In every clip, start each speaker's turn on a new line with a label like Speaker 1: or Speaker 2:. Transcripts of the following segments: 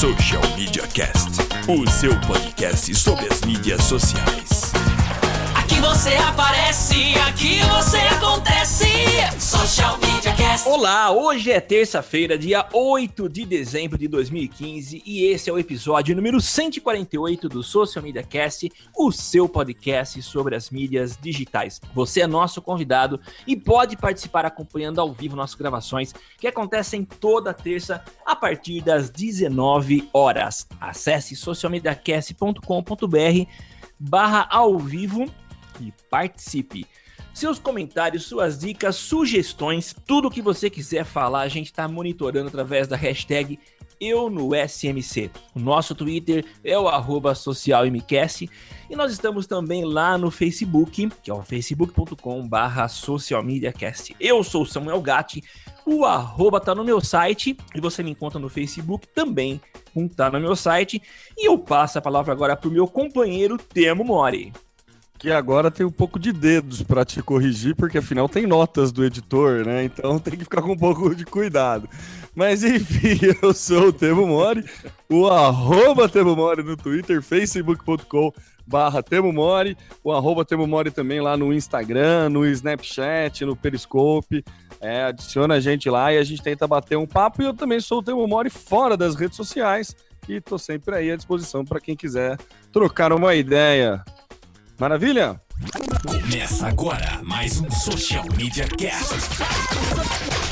Speaker 1: Social Media Cast, o seu podcast sobre as mídias sociais.
Speaker 2: Aqui você aparece, aqui você acontece. Social Media Cast.
Speaker 3: Olá, hoje é terça-feira, dia 8 de dezembro de 2015 e esse é o episódio número 148 do Social Media Cast, o seu podcast sobre as mídias digitais. Você é nosso convidado e pode participar acompanhando ao vivo nossas gravações que acontecem toda terça a partir das 19 horas. Acesse socialmediacast.com.br barra ao vivo e participe. Seus comentários, suas dicas, sugestões, tudo o que você quiser falar, a gente está monitorando através da hashtag eu no SMC. O nosso Twitter é o arroba e nós estamos também lá no Facebook, que é o facebook.com barra socialmediacast. Eu sou Samuel Gatti, o arroba tá no meu site e você me encontra no Facebook também, um tá no meu site. E eu passo a palavra agora para o meu companheiro Temo Mori
Speaker 4: que agora tem um pouco de dedos para te corrigir, porque afinal tem notas do editor, né? Então tem que ficar com um pouco de cuidado. Mas enfim, eu sou o Temo Mori, o arroba Temo Mori no Twitter, facebook.com barra Temo Mori, o arroba Temo Mori também lá no Instagram, no Snapchat, no Periscope. É, adiciona a gente lá e a gente tenta bater um papo. E eu também sou o Temo Mori fora das redes sociais e tô sempre aí à disposição para quem quiser trocar uma ideia. Maravilha?
Speaker 1: Começa agora mais um Social Media Cast.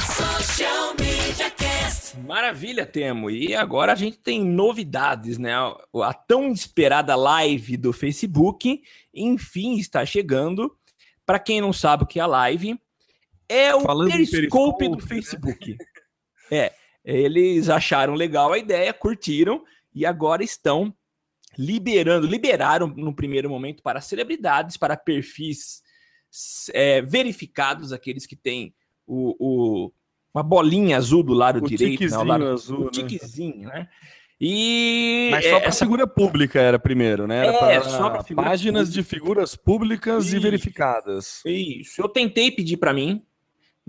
Speaker 2: Social Media Cast.
Speaker 3: Maravilha, Temo. E agora a gente tem novidades, né? A tão esperada live do Facebook, enfim, está chegando. Para quem não sabe o que é a live, é o
Speaker 4: Falando
Speaker 3: Periscope
Speaker 4: Periscope,
Speaker 3: do Facebook. É, eles acharam legal a ideia, curtiram e agora estão liberando, liberaram no primeiro momento para celebridades, para perfis é, verificados, aqueles que têm o, o- uma bolinha azul do lado
Speaker 4: O
Speaker 3: direito, né, o lado,
Speaker 4: tiquezinho azul,
Speaker 3: o
Speaker 4: né?
Speaker 3: tiquezinho, né? E
Speaker 4: Mas só para
Speaker 3: essa
Speaker 4: figura pública era primeiro, né? Era
Speaker 3: É,
Speaker 4: para
Speaker 3: só pra figura
Speaker 4: páginas
Speaker 3: pública.
Speaker 4: de figuras públicas e
Speaker 3: Isso.
Speaker 4: verificadas.
Speaker 3: Isso. Eu tentei pedir para mim,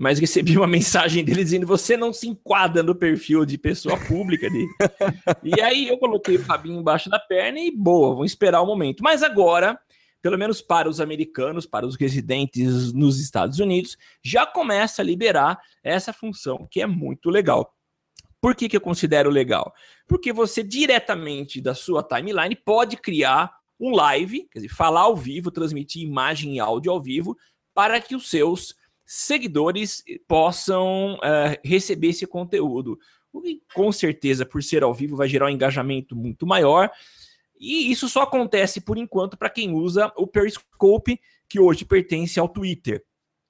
Speaker 3: mas recebi uma mensagem dele dizendo você não se enquadra no perfil de pessoa pública dele. e aí eu coloquei o rabinho embaixo da perna e boa, vamos esperar o momento. Mas agora, pelo menos para os americanos, para os residentes nos Estados Unidos, já começa a liberar essa função, que é muito legal. Por que, que eu considero legal? Porque você diretamente da sua timeline pode criar um live, quer dizer, falar ao vivo, transmitir imagem e áudio ao vivo, para que os seus seguidores possam eh, receber esse conteúdo. O que, com certeza, por ser ao vivo, vai gerar um engajamento muito maior. E isso só acontece por enquanto para quem usa o Periscope, que hoje pertence ao Twitter.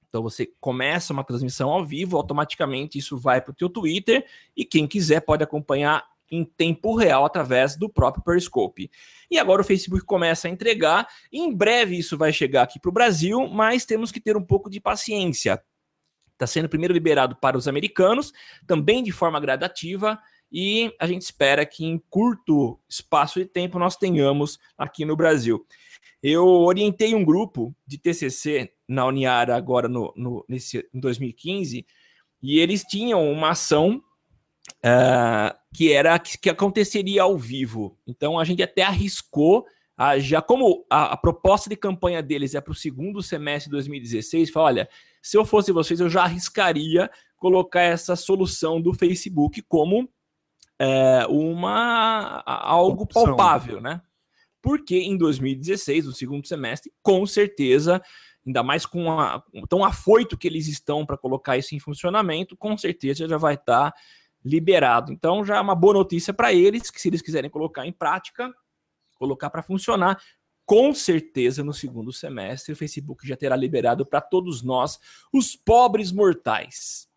Speaker 3: Então você começa uma transmissão ao vivo, automaticamente isso vai para o teu Twitter e quem quiser pode acompanhar em tempo real através do próprio Periscope. E agora o Facebook começa a entregar. Em breve isso vai chegar aqui para o Brasil, mas temos que ter um pouco de paciência. Está sendo primeiro liberado para os americanos, também de forma gradativa, e a gente espera que em curto espaço de tempo nós tenhamos aqui no Brasil. Eu orientei um grupo de TCC na Uniara agora no, no- nesse, em 2015, e eles tinham uma ação ah, que era que, que aconteceria ao vivo. Então a gente até arriscou, ah, já como a, a proposta de campanha deles é para o segundo semestre de 2016, falou, olha, se eu fosse vocês, eu já arriscaria colocar essa solução do Facebook como é, uma algo
Speaker 4: Opção.
Speaker 3: palpável, né? Porque em 2016, no segundo semestre, com certeza, ainda mais com a, tão afoito que eles estão para colocar isso em funcionamento, com certeza já vai estar liberado. Então já é uma boa notícia para eles, que se eles quiserem colocar em prática, colocar para funcionar, com certeza no segundo semestre o Facebook já terá liberado para todos nós, os pobres mortais.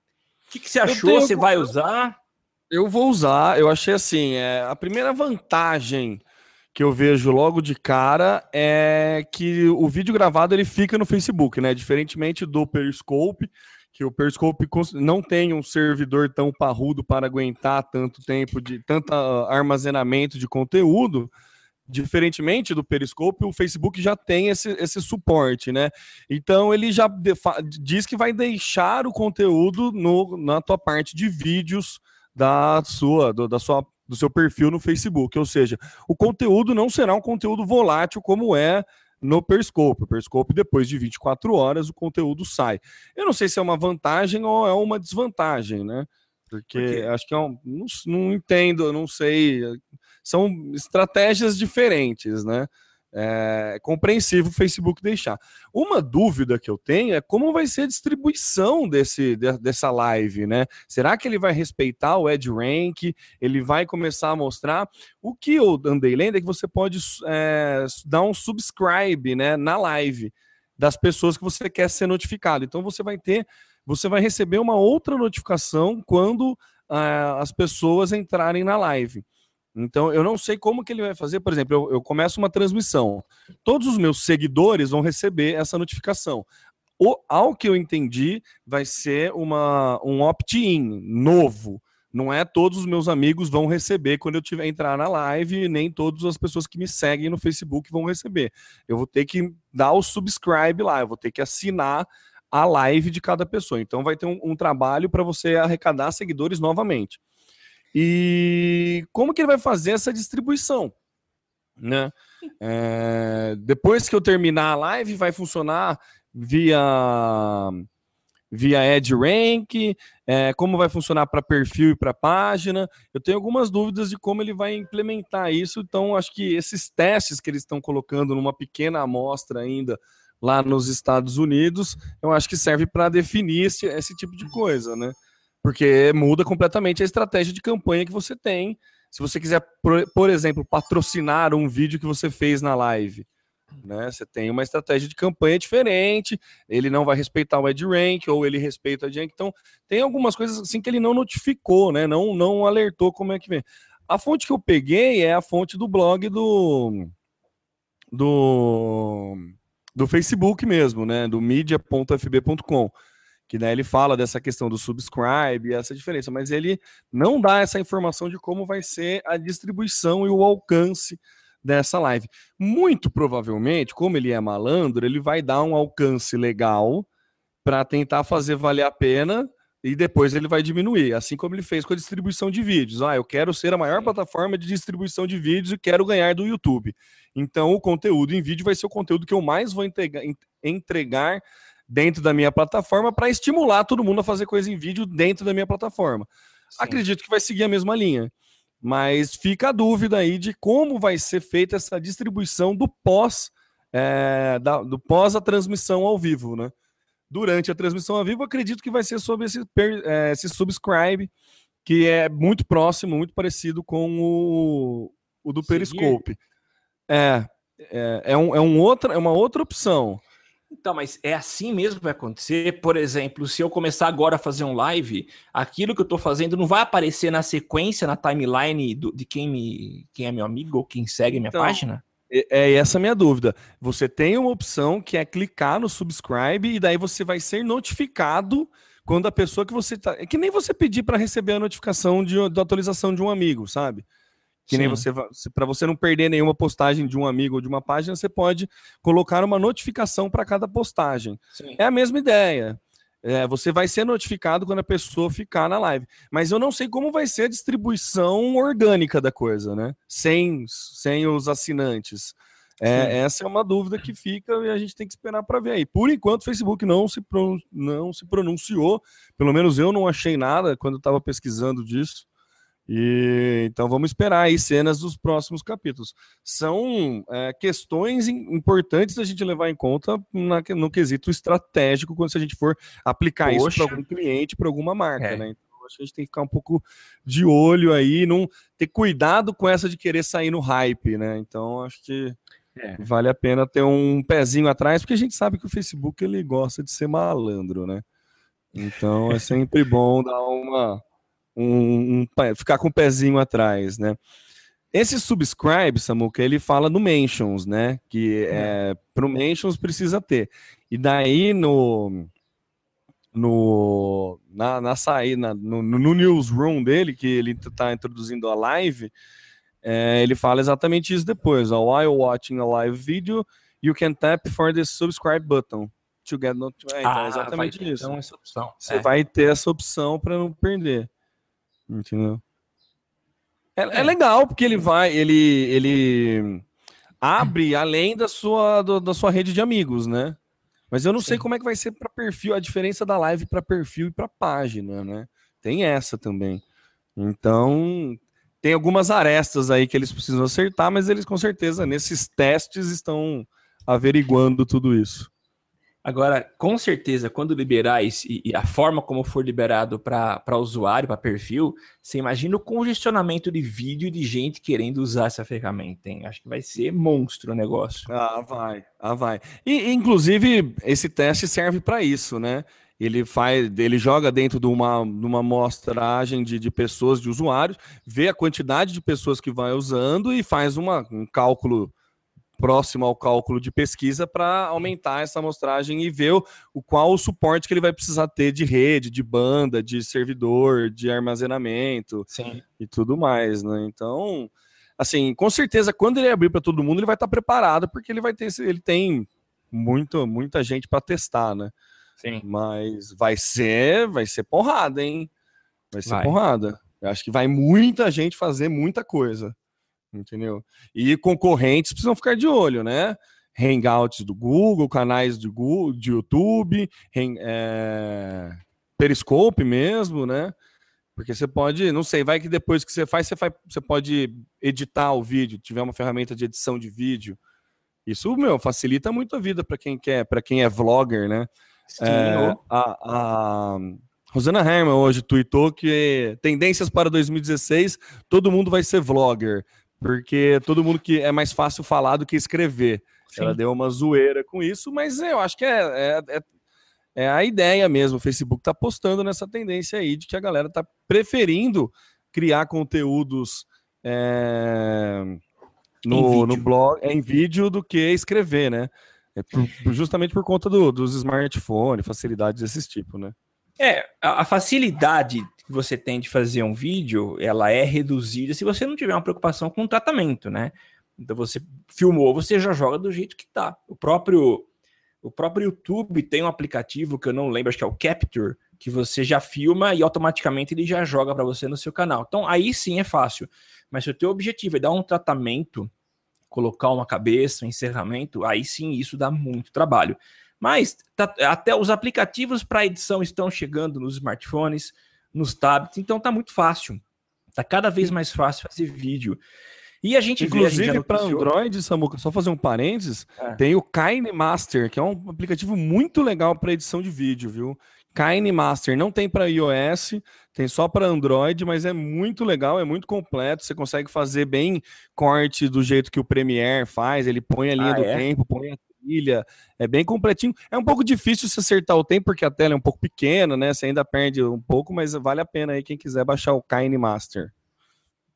Speaker 3: O que, que você achou?
Speaker 4: tenho
Speaker 3: Você vai usar?
Speaker 4: Eu vou usar, eu achei assim, é, a primeira vantagem que eu vejo logo de cara é que o vídeo gravado ele fica no Facebook, né? Diferentemente do Periscope, que o Periscope não tem um servidor tão parrudo para aguentar tanto tempo de tanto armazenamento de conteúdo. Diferentemente do Periscope, o Facebook já tem esse, esse suporte, né? Então ele já diz que vai deixar o conteúdo no, na tua parte de vídeos da sua, do, da sua do seu perfil no Facebook. Ou seja, o conteúdo não será um conteúdo volátil como é no Periscope. O Periscope, depois de 24 horas, o conteúdo sai. Eu não sei se é uma vantagem ou é uma desvantagem, né? Porque Por acho que é um, não, não entendo, não sei. São estratégias diferentes, né? É compreensível o Facebook deixar. Uma dúvida que eu tenho é como vai ser a distribuição desse, de, dessa live, né? Será que ele vai respeitar o Ed Rank? Ele vai começar a mostrar o que eu andei lendo é que você pode é, dar um subscribe, né, na live das pessoas que você quer ser notificado. Então você vai ter, você vai receber uma outra notificação quando uh, as pessoas entrarem na live. Então, eu não sei como que ele vai fazer. Por exemplo, eu, eu começo uma transmissão. Todos os meus seguidores vão receber essa notificação. O, ao que eu entendi, vai ser uma, um opt-in novo. Não é todos os meus amigos vão receber quando eu tiver entrar na live, nem todas as pessoas que me seguem no Facebook vão receber. Eu vou ter que dar o subscribe lá, eu vou ter que assinar a live de cada pessoa. Então vai ter um, um trabalho para você arrecadar seguidores novamente. E como que ele vai fazer essa distribuição? Né? É, depois que eu terminar a live, vai funcionar via via EdRank, é, como vai funcionar para perfil e para página. Eu tenho algumas dúvidas de como ele vai implementar isso, então acho que esses testes que eles estão colocando numa pequena amostra ainda lá nos Estados Unidos, eu acho que serve para definir esse, esse tipo de coisa, né? Porque muda completamente a estratégia de campanha que você tem. Se você quiser, por, exemplo, patrocinar um vídeo que você fez na live, né? Você tem uma estratégia de campanha diferente, ele não vai respeitar o rank ou ele respeita o rank. Então, tem algumas coisas assim que ele não notificou, né? Não, não alertou como é que vem. A fonte que eu peguei é a fonte do blog do do, do Facebook mesmo, né? Do media.fb.com que daí ele fala dessa questão do subscribe e essa diferença, mas ele não dá essa informação de como vai ser a distribuição e o alcance dessa live. Muito provavelmente, como ele é malandro, ele vai dar um alcance legal para tentar fazer valer a pena e depois ele vai diminuir, assim como ele fez com a distribuição de vídeos. Ah, eu quero ser a maior plataforma de distribuição de vídeos e quero ganhar do YouTube. Então, o conteúdo em vídeo vai ser o conteúdo que eu mais vou entregar, entregar dentro da minha plataforma para estimular todo mundo a fazer coisa em vídeo dentro da minha plataforma. Sim. Acredito que vai seguir a mesma linha. Mas fica a dúvida aí de como vai ser feita essa distribuição do pós é, da, do pós a transmissão ao vivo, né? Durante a transmissão ao vivo, acredito que vai ser sobre esse, é, esse subscribe, que é muito próximo, muito parecido com o, o do Periscope. É, é, é, um, é, um outra, é uma outra opção.
Speaker 3: Então, mas é assim mesmo que vai acontecer? Por exemplo, se eu começar agora a fazer um live, aquilo que eu estou fazendo não vai aparecer na sequência, na timeline do, de quem, me, quem é meu amigo ou quem segue a minha então, página?
Speaker 4: É, é essa a minha dúvida. Você tem uma opção que é clicar no subscribe e daí você vai ser notificado quando a pessoa que você tá. É que nem você pedir para receber a notificação de, de atualização de um amigo, sabe? Que Sim. nem você, para você não perder nenhuma postagem de um amigo ou de uma página, você pode colocar uma notificação para cada postagem. Sim. É a mesma ideia. É, você vai ser notificado quando a pessoa ficar na live. Mas eu não sei como vai ser a distribuição orgânica da coisa, né? Sem, sem os assinantes. É, essa é uma dúvida que fica e a gente tem que esperar para ver aí. Por enquanto, o Facebook não se, não se pronunciou, pelo menos eu não achei nada quando estava pesquisando disso. E então vamos esperar aí cenas dos próximos capítulos. São é, questões importantes a gente levar em conta na, no quesito estratégico quando se a gente for aplicar Poxa. isso para algum cliente, para alguma marca, é. né? Então acho que a gente tem que ficar um pouco de olho aí, não ter cuidado com essa de querer sair no hype, né? Então acho que é. vale a pena ter um pezinho atrás, porque a gente sabe que o Facebook ele gosta de ser malandro, né? Então é sempre bom dar uma um, um, ficar com o pezinho atrás, né? Esse subscribe, Samuca, ele fala no mentions, né? Que é, pro mentions precisa ter. E daí no no na, na saída no, no newsroom dele que ele está introduzindo a live, é, ele fala exatamente isso depois. Ó, While watching a live video, you can tap for the subscribe button to get notified. É, então,
Speaker 3: Ah,
Speaker 4: exatamente isso.
Speaker 3: Então, essa opção.
Speaker 4: Você
Speaker 3: É.
Speaker 4: vai ter essa opção para não perder. Entendeu? É, é
Speaker 3: É.
Speaker 4: legal porque ele vai, ele, ele abre além da sua, do- da sua rede de amigos, né? Mas eu não sei
Speaker 3: Sim.
Speaker 4: como é que vai ser para perfil, a diferença da live para perfil e para página, né? Tem essa também. Então, tem algumas arestas aí que eles precisam acertar, mas eles com certeza nesses testes estão averiguando tudo isso.
Speaker 3: Agora, com certeza, quando liberar isso e, a forma como for liberado para usuário, para perfil, você imagina o congestionamento de vídeo de gente querendo usar essa ferramenta, hein? Acho que vai ser monstro o negócio.
Speaker 4: Ah, vai, ah, vai. E, inclusive, esse teste serve para isso, né? Ele faz, ele joga dentro de uma, de uma amostragem de, de pessoas, de usuários, vê a quantidade de pessoas que vai usando e faz uma, um cálculo próximo ao cálculo de pesquisa para aumentar essa amostragem e ver o, o qual o suporte que ele vai precisar ter de rede, de banda, de servidor, de armazenamento
Speaker 3: Sim.
Speaker 4: e tudo mais, né? Então, assim, com certeza, quando ele abrir para todo mundo, ele vai estar preparado, porque ele vai ter, ele tem muito, muita gente para testar, né?
Speaker 3: Sim.
Speaker 4: Mas vai ser, vai ser porrada, hein? Vai ser
Speaker 3: Vai.
Speaker 4: porrada. Eu acho que vai muita gente fazer muita coisa, entendeu? E concorrentes precisam ficar de olho, né? Hangouts do Google, canais de Google, de YouTube, hang- é, Periscope mesmo, né? Porque você pode, não sei, vai que depois que você faz, você, faz, você pode editar o vídeo, tiver uma ferramenta de edição de vídeo. Isso, meu, facilita muito a vida para quem quer, para quem é vlogger, né?
Speaker 3: Sim,
Speaker 4: É, a, a Rosana Herman hoje tweetou que tendências para 2016, todo mundo vai ser vlogger, porque todo mundo que é mais fácil falar do que escrever.
Speaker 3: Sim.
Speaker 4: Ela deu uma zoeira com isso, mas eu acho que é, é, é- é a ideia mesmo. O Facebook tá apostando nessa tendência aí de que a galera tá preferindo criar conteúdos é, no, no blog, em vídeo do que escrever, né? É por- justamente por conta do- dos smartphones, facilidades desse tipo, né?
Speaker 3: É, a, facilidade que você tem de fazer um vídeo, ela é reduzida se você não tiver uma preocupação com o tratamento, né? Então você filmou, você já joga do jeito que tá. O próprio o próprio YouTube tem um aplicativo que eu não lembro, acho que é o Capture, que você já filma e automaticamente ele já joga para você no seu canal. Então aí sim é fácil. Mas se o teu objetivo é dar um tratamento, colocar uma cabeça, um encerramento, aí sim isso dá muito trabalho. Mas tá- até os aplicativos para edição estão chegando nos smartphones, nos tablets, então tá muito fácil. Tá cada vez mais fácil fazer vídeo. E a gente
Speaker 4: Inclusive, para Android, Samuca, só fazer um parênteses,
Speaker 3: É.
Speaker 4: tem o Kine Master, que é um aplicativo muito legal para edição de vídeo, viu? Kine Master não tem para iOS, tem só para Android, mas é muito legal, é muito completo. Você consegue fazer bem corte do jeito que o Premiere faz. Ele põe a linha
Speaker 3: Ah,
Speaker 4: do
Speaker 3: é?
Speaker 4: tempo, põe a trilha, é bem completinho. É um pouco difícil se acertar o tempo porque a tela é um pouco pequena, né? Você ainda perde um pouco, mas vale a pena aí quem quiser baixar o Kine Master.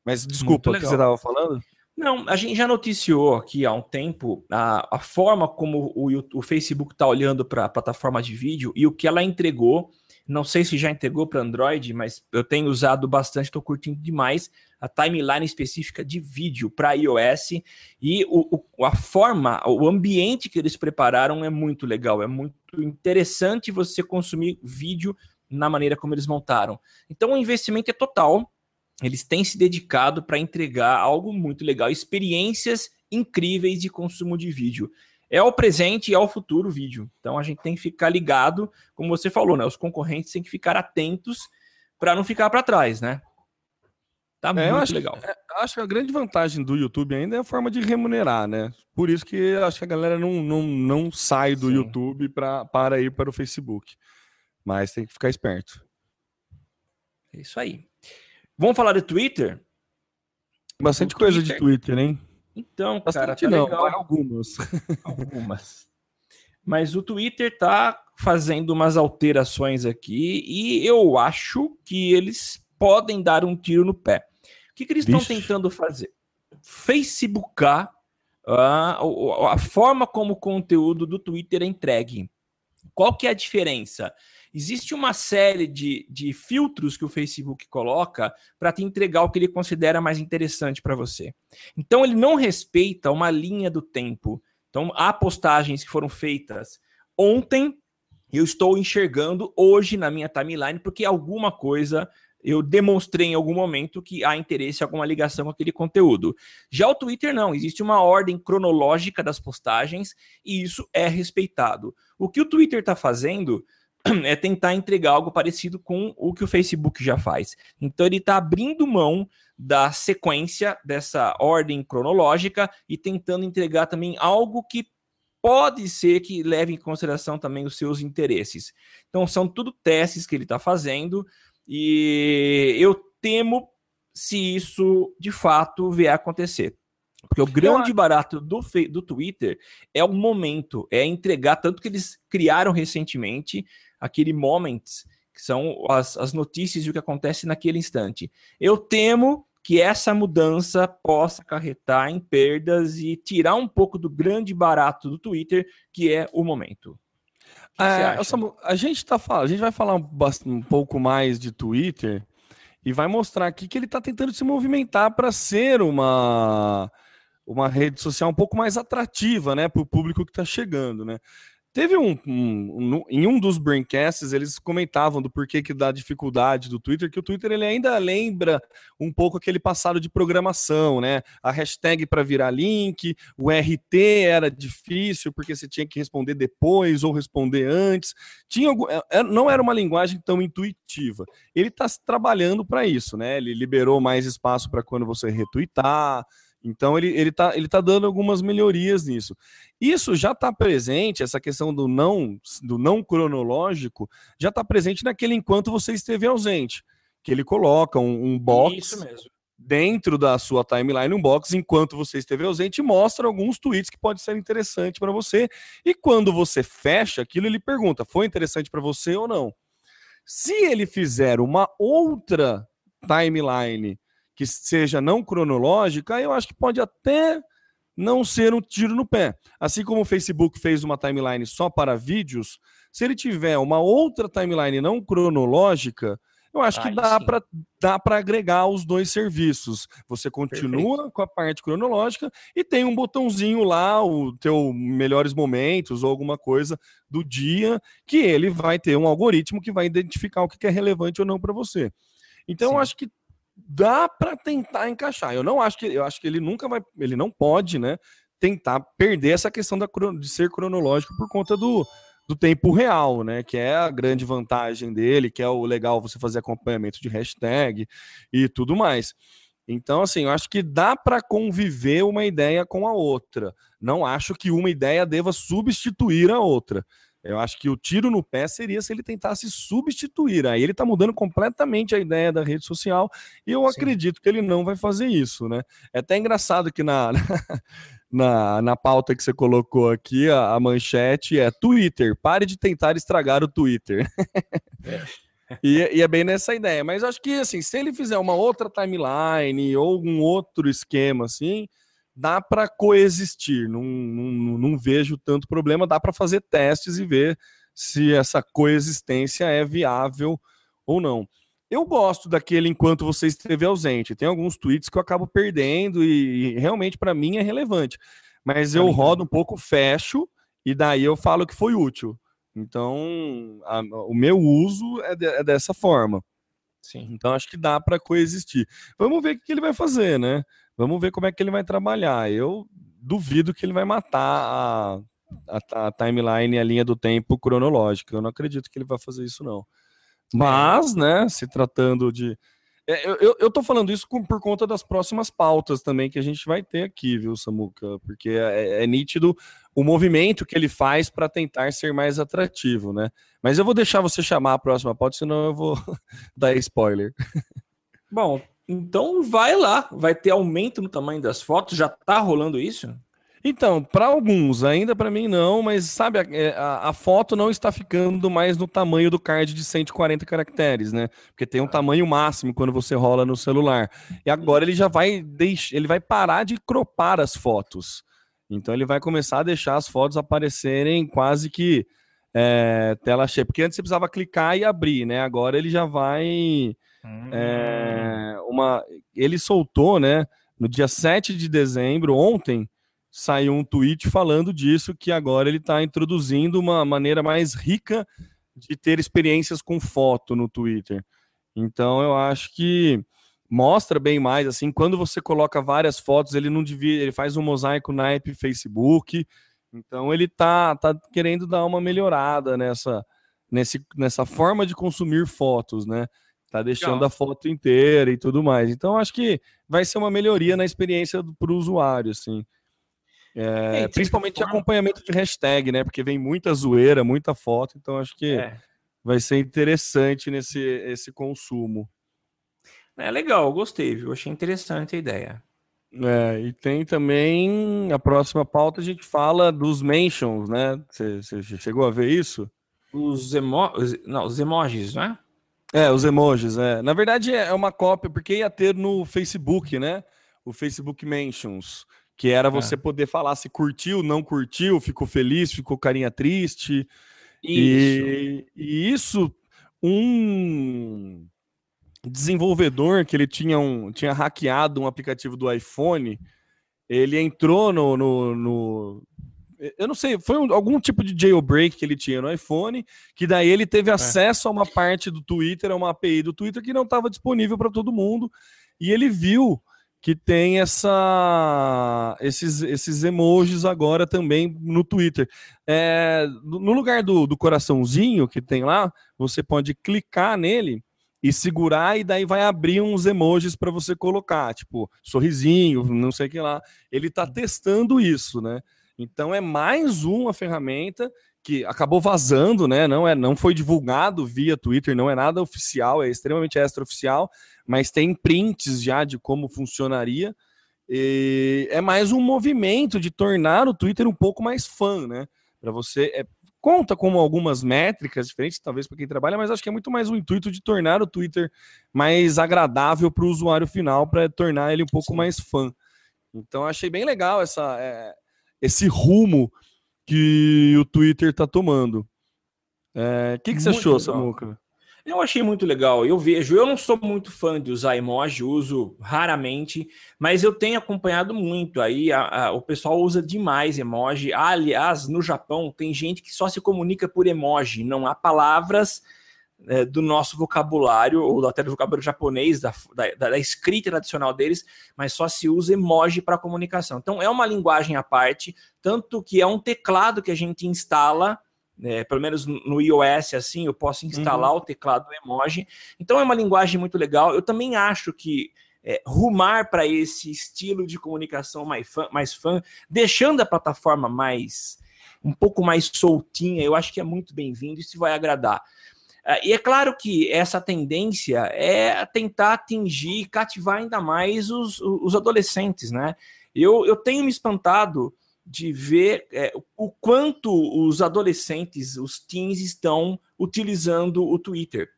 Speaker 4: Mas desculpa, o que você estava falando?
Speaker 3: Não, a gente já noticiou aqui há um tempo a, a forma como o, o Facebook está olhando para a plataforma de vídeo e o que ela entregou. Não sei se já entregou para Android, mas eu tenho usado bastante, estou curtindo demais a timeline específica de vídeo para iOS e o, o- a forma, o ambiente que eles prepararam é muito legal, é muito interessante você consumir vídeo na maneira como eles montaram. Então o investimento é total. Eles têm se dedicado para entregar algo muito legal, experiências incríveis de consumo de vídeo. É o presente e é o futuro vídeo. Então a gente tem que ficar ligado, como você falou, né? Os concorrentes têm que ficar atentos para não ficar para trás, né? Tá
Speaker 4: É, eu
Speaker 3: muito
Speaker 4: acho-
Speaker 3: legal.
Speaker 4: Acho que a grande vantagem do YouTube ainda é a forma de remunerar, né? Por isso que acho que a galera não, não, não sai do
Speaker 3: Sim.
Speaker 4: YouTube pra, para ir para o Facebook. Mas tem que ficar esperto.
Speaker 3: É isso aí. Vamos falar do Twitter?
Speaker 4: Bastante coisa de
Speaker 3: Twitter-
Speaker 4: Twitter, hein?
Speaker 3: Então, cara,
Speaker 4: Bastante
Speaker 3: tá
Speaker 4: não,
Speaker 3: legal.
Speaker 4: mas algumas.
Speaker 3: algumas. Mas o Twitter tá fazendo umas alterações aqui e eu acho que eles podem dar um tiro no pé. O que, que eles estão tentando fazer? Facebookar a, a forma como o conteúdo do Twitter é entregue. Qual que é a diferença? Existe uma série de, de filtros que o Facebook coloca para te entregar o que ele considera mais interessante para você. Então, ele não respeita uma linha do tempo. Então, há postagens que foram feitas ontem, eu estou enxergando hoje na minha timeline, porque alguma coisa eu demonstrei em algum momento que há interesse, alguma ligação com aquele conteúdo. Já o Twitter não, existe uma ordem cronológica das postagens e isso é respeitado. O que o Twitter está fazendo é tentar entregar algo parecido com o que o Facebook já faz. Então ele está abrindo mão da sequência dessa ordem cronológica e tentando entregar também algo que pode ser que leve em consideração também os seus interesses. Então são tudo testes que ele está fazendo e eu temo se isso de fato vier a acontecer. Porque o grande barato do, do Twitter é o momento, é entregar, tanto que eles criaram recentemente aquele Moments, que são as, as notícias e o que acontece naquele instante. Eu temo que essa mudança possa acarretar em perdas e tirar um pouco do grande barato do Twitter, que é o momento.
Speaker 4: É, Samu, a gente tá a gente vai falar um, um, pouco mais de Twitter e vai mostrar aqui que ele está tentando se movimentar para ser uma uma rede social um pouco mais atrativa, né, para o público que está chegando, né? Teve um, um, um, em um dos braincasts eles comentavam do porquê que dá dificuldade do Twitter, que o Twitter ele ainda lembra um pouco aquele passado de programação, né? A hashtag para virar link, o RT era difícil porque você tinha que responder depois ou responder antes. Tinha é, é, não era uma linguagem tão intuitiva. Ele está trabalhando para isso, né? Ele liberou mais espaço para quando você retweetar então ele, ele, tá, ele tá dando algumas melhorias nisso. Isso já está presente, essa questão do não, do não cronológico, já está presente naquele enquanto você esteve ausente. Que ele coloca um, um box dentro da sua timeline, um box, enquanto você esteve ausente, e mostra alguns tweets que pode ser interessante para você. E quando você fecha aquilo, ele pergunta: foi interessante para você ou não? Se ele fizer uma outra timeline que seja não cronológica, eu acho que pode até não ser um tiro no pé. Assim como o Facebook fez uma timeline só para vídeos, se ele tiver uma outra timeline não cronológica, eu acho que dá para dá para agregar os dois serviços. Você continua Perfeito. com a parte cronológica e tem um botãozinho lá, o teu melhores momentos ou alguma coisa do dia, que ele vai ter um algoritmo que vai identificar o que é relevante ou não para você. Então, eu acho que dá para tentar encaixar. Eu não acho que eu acho que ele nunca vai, ele não pode, né, tentar perder essa questão da, de ser cronológico por conta do, do tempo real, né, que é a grande vantagem dele, que é o legal você fazer acompanhamento de hashtag e tudo mais. Então, assim, eu acho que dá para conviver uma ideia com a outra. Não acho que uma ideia deva substituir a outra. Eu acho que o tiro no pé seria se ele tentasse substituir. Aí ele está mudando completamente a ideia da rede social e eu Sim. acredito que ele não vai fazer isso, né? É até engraçado que na, na, na pauta que você colocou aqui, a, a manchete é Twitter, pare de tentar estragar o Twitter. É. E, e, é bem nessa ideia. Mas acho que assim, se ele fizer uma outra timeline ou algum outro esquema assim, dá para coexistir, não, não, não, vejo tanto problema, dá para fazer testes e ver se essa coexistência é viável ou não. Eu gosto daquele enquanto você esteve ausente. Tem alguns tweets que eu acabo perdendo e, e realmente para mim é relevante. Mas eu rodo um pouco, fecho e daí eu falo que foi útil. Então, a, o meu uso é, de, é, dessa forma. Sim. Então acho que dá para coexistir. Vamos ver o que ele vai fazer, né? Vamos ver como é que ele vai trabalhar. Eu duvido que ele vai matar a, a, a timeline, a linha do tempo cronológica. Eu não acredito que ele vai fazer isso, não. Mas, né, se tratando de. É, eu, eu tô falando isso por conta das próximas pautas também que a gente vai ter aqui, viu, Samuca? Porque é, é nítido o movimento que ele faz para tentar ser mais atrativo, né? Mas eu vou deixar você chamar a próxima pauta, senão eu vou dar spoiler.
Speaker 3: Bom, então vai lá, vai ter aumento no tamanho das fotos, já tá rolando isso?
Speaker 4: Então, para alguns, ainda para mim não, mas sabe, é, a, a, foto não está ficando mais no tamanho do card de 140 caracteres, né? Porque tem um tamanho máximo quando você rola no celular. E agora ele já vai ele vai parar de cropar as fotos. Então ele vai começar a deixar as fotos aparecerem quase que é, tela cheia. Porque antes você precisava clicar e abrir, né? Agora ele já vai. Hum. É, uma, ele soltou, né? No dia 7 de dezembro, ontem, saiu um tweet falando disso, que agora ele está introduzindo uma maneira mais rica de ter experiências com foto no Twitter. Então eu acho que mostra bem mais assim, quando você coloca várias fotos, ele não devia, ele faz um mosaico naipe Facebook. Então ele tá tá querendo dar uma melhorada nessa nesse, nessa forma de consumir fotos, né? Tá deixando Legal. a foto inteira e tudo mais. Então acho que vai ser uma melhoria na experiência para o usuário, assim. É, é, principalmente forma... acompanhamento de hashtag, né? Porque vem muita zoeira, muita foto, então acho que é. vai ser interessante nesse esse consumo.
Speaker 3: É legal, gostei, viu? Achei interessante a ideia.
Speaker 4: É, e tem também a próxima pauta, a gente fala dos mentions, né? Você chegou a ver isso?
Speaker 3: Os, emo... Não, os emojis, né?
Speaker 4: É, os emojis, é. Na verdade é uma cópia, porque ia ter no Facebook, né? O Facebook Mentions, que era você é. poder falar se curtiu, não curtiu, ficou feliz, ficou carinha triste. Isso. E, e isso, um desenvolvedor que ele tinha, um, tinha hackeado um aplicativo do iPhone, ele entrou no, no, no eu não sei, foi um, algum tipo de jailbreak que ele tinha no iPhone, que daí ele teve é. acesso a uma parte do Twitter, a uma API do Twitter que não estava disponível para todo mundo, e ele viu que tem essa esses, esses emojis agora também no Twitter. É, no lugar do, do coraçãozinho que tem lá, você pode clicar nele e segurar e daí vai abrir uns emojis para você colocar, tipo, sorrisinho, não sei o que lá. Ele está testando isso, né? Então é mais uma ferramenta que acabou vazando, né? Não é, não foi divulgado via Twitter, não é nada oficial, é extremamente extraoficial, mas tem prints já de como funcionaria. E é mais um movimento de tornar o Twitter um pouco mais fã, né? Para você é, conta como algumas métricas diferentes, talvez para quem trabalha, mas acho que é muito mais o intuito de tornar o Twitter mais agradável para o usuário final, para tornar ele um pouco Sim. mais fã. Então achei bem legal essa, é, esse rumo que o Twitter está tomando. O é, que, que você achou, legal. Samuca?
Speaker 3: Eu achei muito legal. Eu vejo, eu não sou muito fã de usar emoji, uso raramente, mas eu tenho acompanhado muito. Aí a, a, o pessoal usa demais emoji. aliás, no Japão tem gente que só se comunica por emoji, não há palavras é, do nosso vocabulário, ou até do vocabulário japonês, da, da, da escrita tradicional deles, mas só se usa emoji para comunicação. Então é uma linguagem à parte, tanto que é um teclado que a gente instala é, pelo menos no iOS, assim, eu posso instalar uhum. o teclado emoji. Então é uma linguagem muito legal. Eu também acho que é, rumar para esse estilo de comunicação mais fã, mais fã, deixando a plataforma mais um pouco mais soltinha, eu acho que é muito bem-vindo, isso vai agradar. Uh, e é claro que essa tendência é tentar atingir, cativar ainda mais os, os adolescentes, né? Eu, eu tenho me espantado de ver é, o quanto os adolescentes, os teens, estão utilizando o Twitter.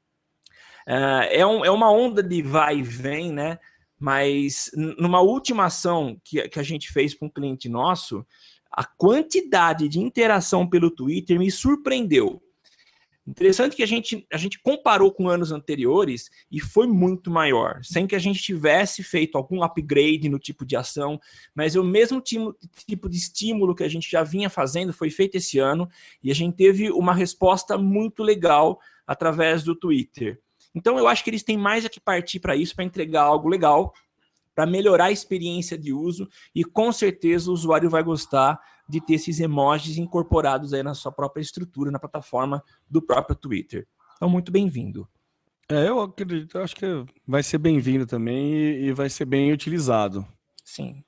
Speaker 3: É, é, um, é uma onda de vai e vem, né? Mas numa última ação que, que a gente fez para um cliente nosso, a quantidade de interação pelo Twitter me surpreendeu. Interessante que a gente, a gente comparou com anos anteriores e foi muito maior, sem que a gente tivesse feito algum upgrade no tipo de ação, mas o mesmo tipo, de estímulo que a gente já vinha fazendo foi feito esse ano e a gente teve uma resposta muito legal através do Twitter. Então eu acho que eles têm mais a que partir para isso, para entregar algo legal, para melhorar a experiência de uso e com certeza o usuário vai gostar de ter esses emojis incorporados aí na sua própria estrutura, na plataforma do próprio Twitter. Então, muito bem-vindo.
Speaker 4: É, eu acredito, eu acho que vai ser bem-vindo também e, e, vai ser bem utilizado.
Speaker 3: Sim.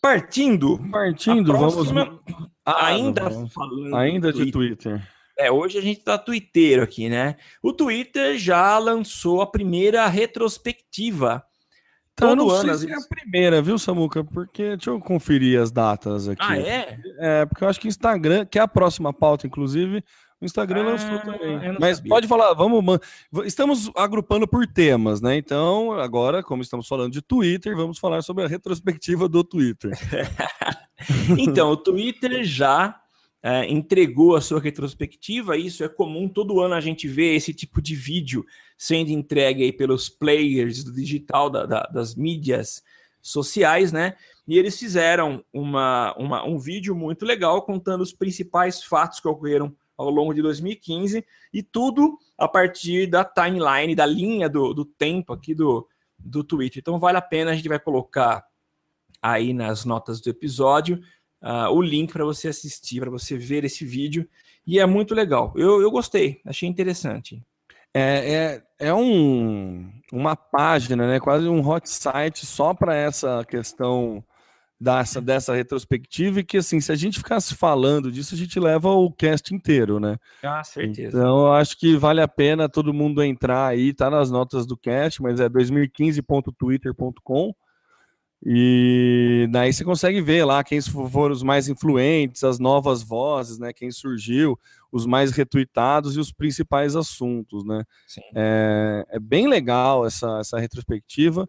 Speaker 3: Partindo.
Speaker 4: Partindo, próxima, vamos.
Speaker 3: Ah, ainda vamos. falando.
Speaker 4: Ainda de Twitter.
Speaker 3: É, hoje a gente tá twitteiro aqui, né? O Twitter já lançou a primeira retrospectiva
Speaker 4: Então, eu
Speaker 3: Todo
Speaker 4: não
Speaker 3: ano,
Speaker 4: sei se é
Speaker 3: vezes.
Speaker 4: a primeira, viu, Samuca? Porque deixa eu conferir as datas aqui.
Speaker 3: Ah, é?
Speaker 4: É, porque eu acho que o Instagram, que é a próxima pauta, inclusive, o Instagram
Speaker 3: Ah,
Speaker 4: lançou também. Mas
Speaker 3: sabia.
Speaker 4: pode falar, vamos. man- Estamos agrupando por temas, né? Então, agora, como estamos falando de Twitter, vamos falar sobre a retrospectiva do Twitter.
Speaker 3: Então, o Twitter já é, entregou a sua retrospectiva, isso é comum, todo ano a gente vê esse tipo de vídeo sendo entregue aí pelos players do digital, da- da- das mídias sociais, né? E eles fizeram uma, uma- um vídeo muito legal contando os principais fatos que ocorreram ao longo de 2015 e tudo a partir da timeline, da linha do, do tempo aqui do, do Twitter. Então vale a pena, a gente vai colocar aí nas notas do episódio ah, o link para você assistir, para você ver esse vídeo. E é muito legal. Eu, eu gostei, achei interessante.
Speaker 4: É, é, é um, uma página, né? Quase um hot site só para essa questão dessa, dessa retrospectiva. E que, assim, se a gente ficasse falando disso, a gente leva o cast inteiro, né?
Speaker 3: Ah, certeza.
Speaker 4: Então, eu acho que vale a pena todo mundo entrar aí, tá nas notas do cast, mas é 2015.twitter.com. E daí você consegue ver lá quem foram os mais influentes, as novas vozes, né? Quem surgiu, os mais retweetados e os principais assuntos, né? É, é bem legal essa, essa retrospectiva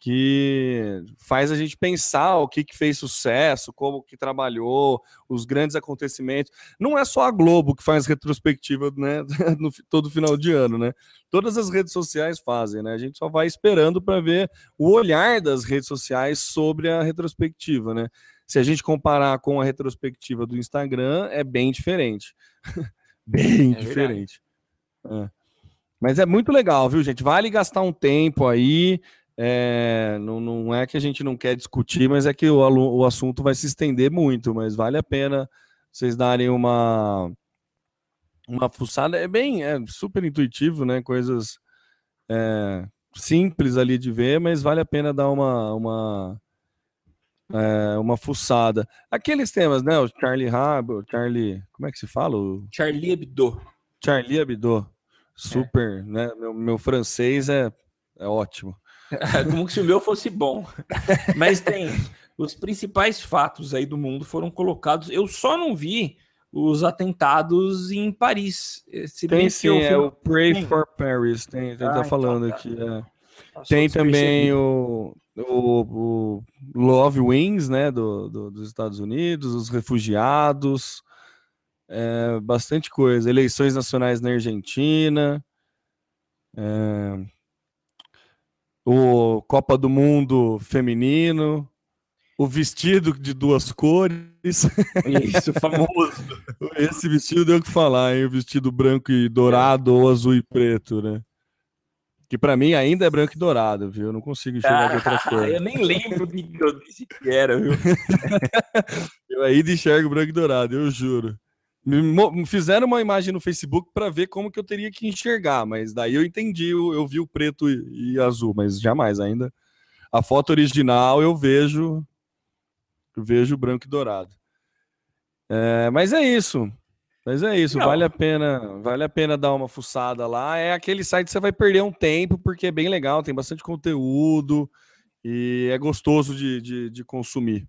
Speaker 4: que faz a gente pensar o que, que fez sucesso, como que trabalhou, os grandes acontecimentos. Não é só a Globo que faz retrospectiva né, no todo final de ano, né? Todas as redes sociais fazem, né? A gente só vai esperando para ver o olhar das redes sociais sobre a retrospectiva, né? Se a gente comparar com a retrospectiva do Instagram, é bem diferente. bem
Speaker 3: É
Speaker 4: diferente. É. Mas é muito legal, viu, gente? Vale gastar um tempo aí. É, não, não é que a gente não quer discutir, mas é que o, o assunto vai se estender muito. Mas vale a pena vocês darem uma uma fuçada. É bem, é super intuitivo, né? Coisas é, simples ali de ver, mas vale a pena dar uma uma é, uma fuçada. Aqueles temas, né? O Charlie Hebdo, Charlie, como é que se fala? O
Speaker 3: Charlie Hebdo.
Speaker 4: Charlie Hebdo. Super, né? Meu, meu francês é, é ótimo.
Speaker 3: Como se o meu fosse bom. Mas tem os principais fatos aí do mundo foram colocados. Eu só não vi os atentados em Paris. Se bem
Speaker 4: Tem
Speaker 3: que
Speaker 4: sim,
Speaker 3: eu
Speaker 4: é o Pray
Speaker 3: Tem?
Speaker 4: for Paris. Tem, ele
Speaker 3: Ah,
Speaker 4: tá
Speaker 3: então
Speaker 4: falando
Speaker 3: tá.
Speaker 4: aqui. é. Tem também o, o, o Love Wings, né, do, do- dos Estados Unidos, os refugiados, é, bastante coisa. Eleições nacionais na Argentina, é, o Copa do Mundo feminino, o vestido de duas cores.
Speaker 3: Isso, famoso.
Speaker 4: Esse vestido deu o que falar, hein? O vestido branco e dourado ou azul e preto, né? Que pra mim ainda é branco e dourado, viu? Eu não consigo enxergar de outra cor.
Speaker 3: Ah, eu nem lembro do que eu disse que era, viu?
Speaker 4: Eu ainda enxergo branco e dourado, eu juro. Me fizeram uma imagem no Facebook pra ver como que eu teria que enxergar, mas daí eu entendi, eu, eu vi o preto e, e azul, mas jamais ainda. A foto original eu vejo, eu vejo branco e dourado. É, mas é isso. Mas é isso,
Speaker 3: Legal.
Speaker 4: vale a pena, vale a pena dar uma fuçada lá. É aquele site que você vai perder um tempo porque é bem legal, tem bastante conteúdo e é gostoso de, de, de consumir.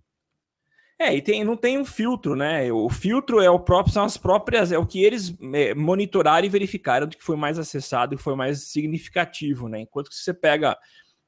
Speaker 3: É, e tem, não tem um filtro, né? O filtro é o próprio, são as próprias, é o que eles é, monitoraram e verificaram do que foi mais acessado e foi mais significativo, né? Enquanto que você pega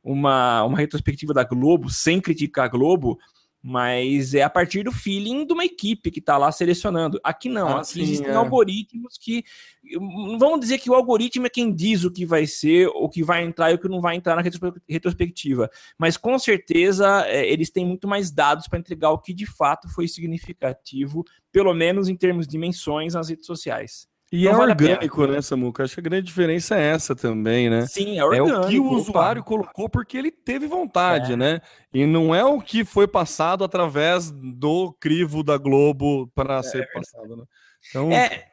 Speaker 3: uma, uma retrospectiva da Globo, sem criticar a Globo, mas é a partir do feeling de uma equipe que está lá selecionando. Aqui não,
Speaker 4: Ah,
Speaker 3: aqui
Speaker 4: sim,
Speaker 3: existem
Speaker 4: é.
Speaker 3: algoritmos que. Não vamos dizer que o algoritmo é quem diz o que vai ser, o que vai entrar e o que não vai entrar na retrospe- retrospectiva. Mas com certeza é, eles têm muito mais dados para entregar o que de fato foi significativo, pelo menos em termos de menções nas redes sociais.
Speaker 4: E é
Speaker 3: vale
Speaker 4: orgânico, né, Samuca? Acho que a grande diferença é essa também, né?
Speaker 3: Sim, é
Speaker 4: É
Speaker 3: orgânico.
Speaker 4: o que o usuário colocou porque ele teve vontade,
Speaker 3: É.
Speaker 4: né? E não é o que foi passado através do crivo da Globo para ser passado, né? Então,
Speaker 3: É,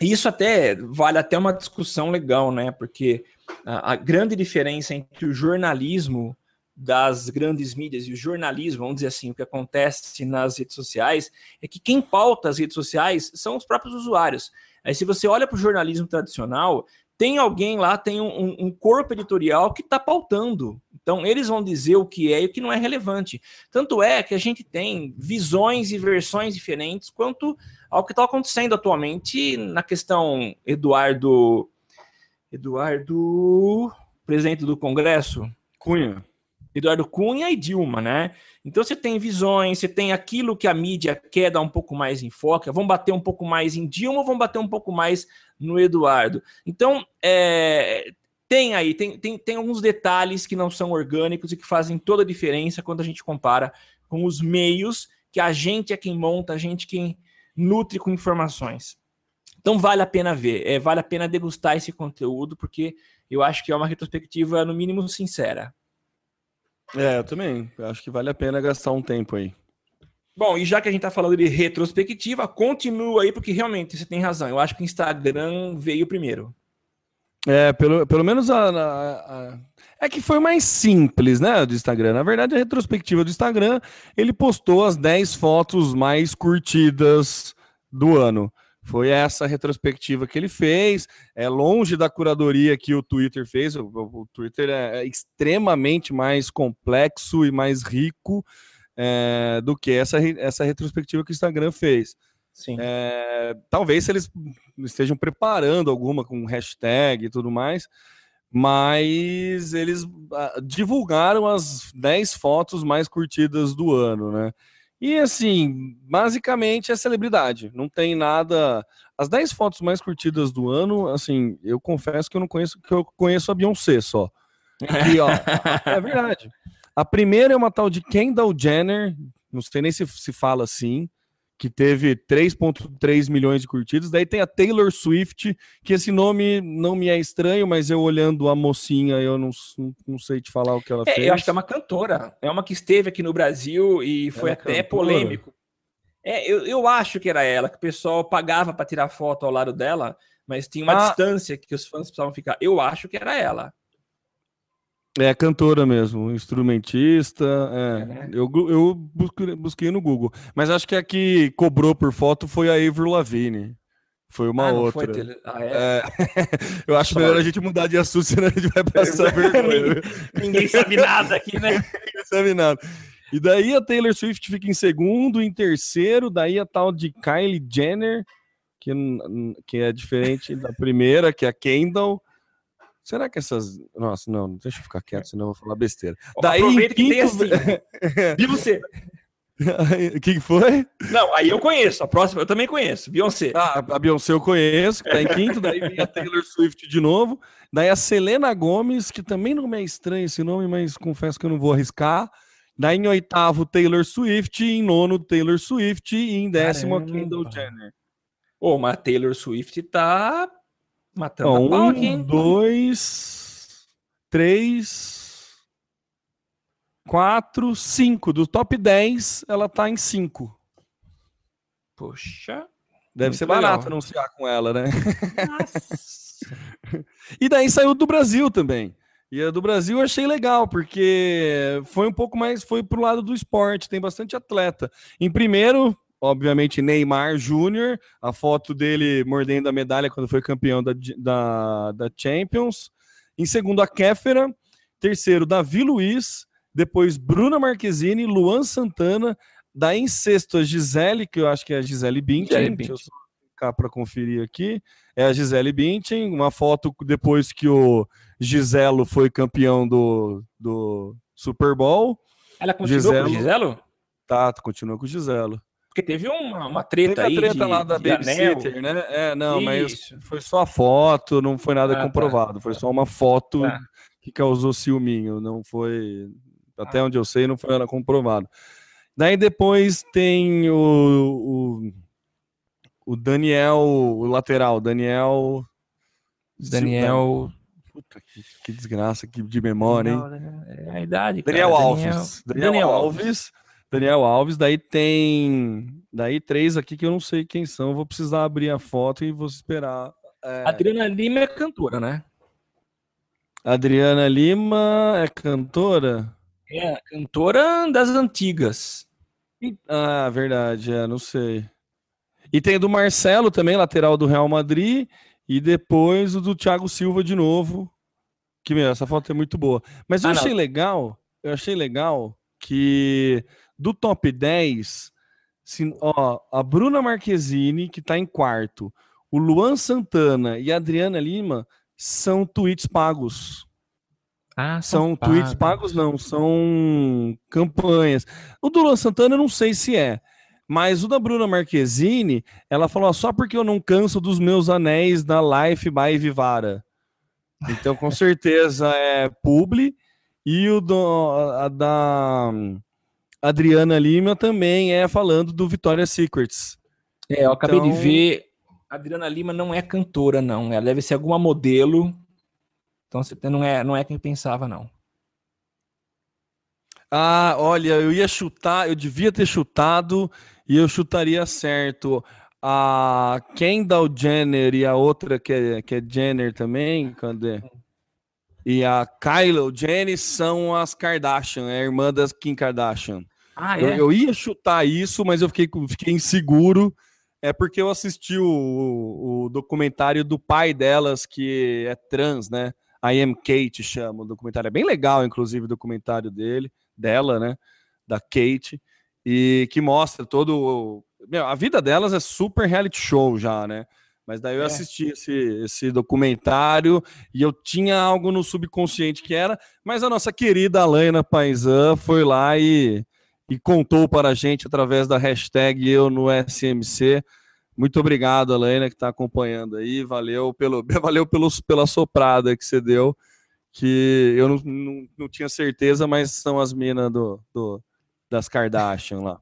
Speaker 3: isso até vale até uma discussão legal, né? Porque a, a grande diferença entre o jornalismo das grandes mídias e o jornalismo, vamos dizer assim, o que acontece nas redes sociais, é que quem pauta as redes sociais são os próprios usuários. Aí, se você olha para o jornalismo tradicional, tem alguém lá, tem um, um corpo editorial que está pautando. Então, eles vão dizer o que é e o que não é relevante. Tanto é que a gente tem visões e versões diferentes quanto ao que está acontecendo atualmente na questão Eduardo. Eduardo. Presidente do Congresso?
Speaker 4: Cunha.
Speaker 3: Eduardo Cunha e Dilma, né? Então você tem visões, você tem aquilo que a mídia quer dar um pouco mais em foco, vão bater um pouco mais em Dilma vão bater um pouco mais no Eduardo. Então, é, tem aí, tem, tem, tem alguns detalhes que não são orgânicos e que fazem toda a diferença quando a gente compara com os meios que a gente é quem monta, a gente quem nutre com informações. Então vale a pena ver, é, vale a pena degustar esse conteúdo, porque eu acho que é uma retrospectiva, no mínimo, sincera.
Speaker 4: É, eu também. Acho que vale a pena gastar um tempo aí.
Speaker 3: Bom, e já que a gente tá falando de retrospectiva, continua aí, porque realmente você tem razão. Eu acho que o Instagram veio primeiro.
Speaker 4: É, pelo, pelo menos a, a, a, É que foi mais simples, né, do Instagram. Na verdade, a retrospectiva do Instagram, ele postou as 10 fotos mais curtidas do ano. Foi essa retrospectiva que ele fez. É longe da curadoria que o Twitter fez. O, o Twitter é, é extremamente mais complexo e mais rico é, do que essa, essa retrospectiva que o Instagram fez.
Speaker 3: Sim.
Speaker 4: É, talvez eles estejam preparando alguma com hashtag e tudo mais, mas eles ah, divulgaram as 10 fotos mais curtidas do ano, né? E assim, basicamente é celebridade. Não tem nada. As 10 fotos mais curtidas do ano, assim, eu confesso que eu não conheço, que eu conheço a Beyoncé só. E, ó, é verdade. A primeira é uma tal de Kendall Jenner, não sei nem se se fala assim, que teve 3,3 milhões de curtidas. Daí tem a Taylor Swift, que esse nome não me é estranho, mas eu olhando a mocinha, eu não, não sei te falar o que ela
Speaker 3: é,
Speaker 4: fez.
Speaker 3: Eu acho que é uma cantora. É uma que esteve aqui no Brasil e foi ela é até polêmico. É, eu, eu acho que era ela, que o pessoal pagava para tirar foto ao lado dela, mas tinha uma ah. distância que os fãs precisavam ficar. Eu acho que era ela.
Speaker 4: É cantora mesmo, instrumentista. É. É, né? Eu, eu busquei, busquei, no Google. Mas acho que a que cobrou por foto foi a Avril Lavigne. Foi uma ah, outra. Foi ah, é? é. eu acho Só melhor a gente mudar de assunto, senão a gente vai passar vergonha.
Speaker 3: Ninguém sabe nada aqui, né?
Speaker 4: Ninguém sabe nada. E daí a Taylor Swift fica em segundo, em terceiro, daí a tal de Kylie Jenner, que, que é diferente da primeira, que é a Kendall. Será que essas. Nossa, não, deixa eu ficar quieto, senão eu vou falar besteira.
Speaker 3: Daí, Aproveita que tem assim. E você?
Speaker 4: O que foi?
Speaker 3: Não, aí eu conheço. A próxima eu também conheço. Beyoncé.
Speaker 4: Ah, a Beyoncé eu conheço, que tá em quinto. Daí vem a Taylor Swift de novo. Daí a Selena Gomes, que também não me é estranho esse nome, mas confesso que eu não vou arriscar. Daí em oitavo, Taylor Swift. Em nono, Taylor Swift. E em décimo, Caramba. Kendall Jenner.
Speaker 3: Ô, mas a Taylor Swift tá
Speaker 4: Matando Ó, um, aqui, dois, três, quatro, cinco. Do top 10, ela tá em cinco.
Speaker 3: Poxa.
Speaker 4: Deve ser legal. barato anunciar com ela, né? e daí saiu do Brasil também. E a do Brasil eu achei legal, porque foi um pouco mais, foi pro lado do esporte, tem bastante atleta. Em primeiro, obviamente, Neymar Júnior, a foto dele mordendo a medalha quando foi campeão da, da, da Champions. Em segundo, a Kéfera. Terceiro, Davi Luiz. Depois, Bruna Marquezine, Luan Santana. Daí em sexto, a Gisele, que eu acho que é a Gisele Bündchen. Deixa eu ficar para conferir aqui. É a Gisele Bündchen. Uma foto depois que o Giselo foi campeão do, do Super Bowl.
Speaker 3: Ela continua Giselo, com o Giselo?
Speaker 4: Tá, continua com o Giselo.
Speaker 3: Porque teve uma, uma treta teve
Speaker 4: aí.
Speaker 3: a
Speaker 4: treta de, lá da Babysitter, né? É, não, Isso. mas foi só a foto, não foi nada ah, tá. comprovado. Tá. Foi só uma foto tá. que causou ciúminho. Não foi. Até ah. onde eu sei, não foi nada comprovado. Daí depois tem o, o, o Daniel, o lateral, Daniel.
Speaker 3: Daniel.
Speaker 4: Puta, que, que desgraça que de memória, hein?
Speaker 3: É a idade.
Speaker 4: Daniel cara. Alves. Daniel, Daniel Alves. Daniel Alves, daí tem. Daí três aqui que eu não sei quem são. Vou precisar abrir a foto e vou esperar.
Speaker 3: É... Adriana Lima é cantora, né?
Speaker 4: Adriana Lima é cantora?
Speaker 3: É, cantora das antigas.
Speaker 4: Ah, verdade, é, não sei. E tem do Marcelo também, lateral do Real Madrid. E depois o do Thiago Silva de novo. Que, meu, essa foto é muito boa. Mas eu
Speaker 3: Ah, não.
Speaker 4: achei legal, eu achei legal que do top 10, se- ó, a Bruna Marquezine, que tá em quarto, o Luan Santana e a Adriana Lima são tweets pagos.
Speaker 3: Ah,
Speaker 4: São tweets pagos, não, são campanhas. O do Luan Santana eu não sei se é, mas o da Bruna Marquezine, ela falou ó, só porque eu não canso dos meus anéis da Life by Vivara. Então, com certeza é publi. E o do, a da Adriana Lima também é falando do Victoria's Secrets.
Speaker 3: É, eu acabei de
Speaker 4: Então-
Speaker 3: ver. A Adriana Lima não é cantora, não. Ela deve ser alguma modelo. Então você não é, não é quem pensava, não.
Speaker 4: Ah, olha, eu ia chutar, eu devia ter chutado e eu chutaria certo. A Kendall Jenner e a outra que é, que é Jenner também, cadê? E a Kylie Jenner são as Kardashian, é a irmã das Kim Kardashian.
Speaker 3: Ah,
Speaker 4: Eu, eu ia chutar isso, mas eu fiquei, fiquei inseguro. É porque eu assisti o, o- o documentário do pai delas, que é trans, né? I Am Kate chama o documentário. É bem legal, inclusive, o documentário dele, dela, né? Da Kate. E que mostra todo. o- Meu, a vida delas é super reality show já, né? Mas daí eu
Speaker 3: É.
Speaker 4: assisti esse, esse documentário e eu tinha algo no subconsciente que era, mas a nossa querida Alaina Paisan foi lá e, e contou para a gente através da hashtag eu no SMC. Muito obrigado, Alaina, que está acompanhando aí. Valeu, pelo, valeu pelos, pela soprada que você deu, que eu não, não, não tinha certeza, mas são as minas do, do, das Kardashian lá.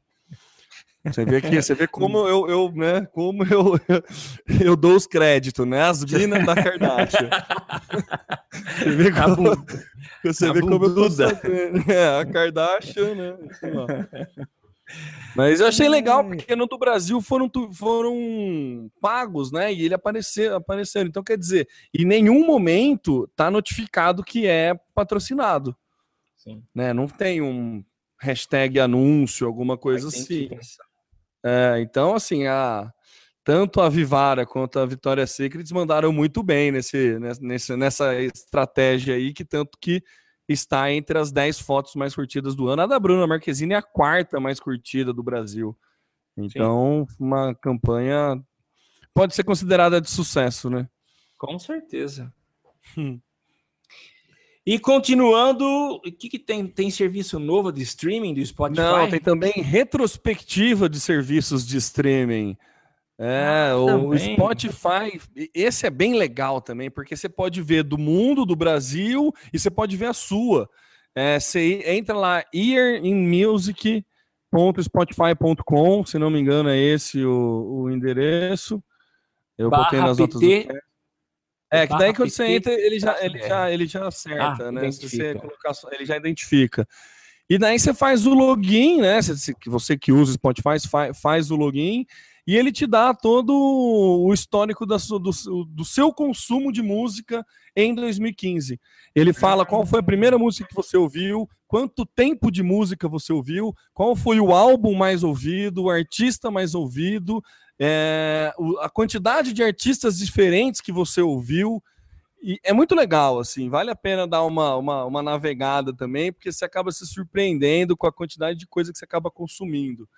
Speaker 4: Você vê que você vê como eu, eu né, como eu, eu, dou os créditos, né? As minas da Kardashian. Você vê como, você
Speaker 3: a
Speaker 4: vê como eu tô. É, a Kardashian, né? Mas eu achei legal, porque no do Brasil foram, foram pagos, né? E ele apareceu, apareceram. Então, quer dizer, em nenhum momento tá notificado que é patrocinado.
Speaker 3: Sim.
Speaker 4: Né? Não tem um hashtag anúncio, alguma coisa assim.
Speaker 3: pensar.
Speaker 4: É, então, assim, a, tanto a Vivara quanto a Vitória Secrets mandaram muito bem nesse, nesse, nessa estratégia aí, que tanto que está entre as 10 fotos mais curtidas do ano. A da Bruna Marquezine é a quarta mais curtida do Brasil. Então, uma campanha pode ser considerada de sucesso, né?
Speaker 3: Com certeza.
Speaker 4: Hum.
Speaker 3: E continuando, o que, que tem? Tem serviço novo de streaming do Spotify?
Speaker 4: Não, tem também retrospectiva de serviços de streaming. É,
Speaker 3: Ah,
Speaker 4: o
Speaker 3: também.
Speaker 4: Spotify, esse é bem legal também, porque você pode ver do mundo, do Brasil, e você pode ver a sua. É, você entra lá, earinmusic.spotify.com, se não me engano é esse o, o endereço. Eu
Speaker 3: Barra
Speaker 4: botei nas notas
Speaker 3: PT.
Speaker 4: É, que daí quando você entra, ele já, ele já, ele já acerta,
Speaker 3: Ah,
Speaker 4: né? Se você colocar, ele já identifica. E daí você faz o login, né? Você, que usa o Spotify faz, faz o login e ele te dá todo o histórico do seu consumo de música em 2015. Ele fala qual foi a primeira música que você ouviu, quanto tempo de música você ouviu, qual foi o álbum mais ouvido, o artista mais ouvido, é, a quantidade de artistas diferentes que você ouviu. E é muito legal, assim, vale a pena dar uma, uma, uma navegada também, porque você acaba se surpreendendo com a quantidade de coisa que você acaba consumindo.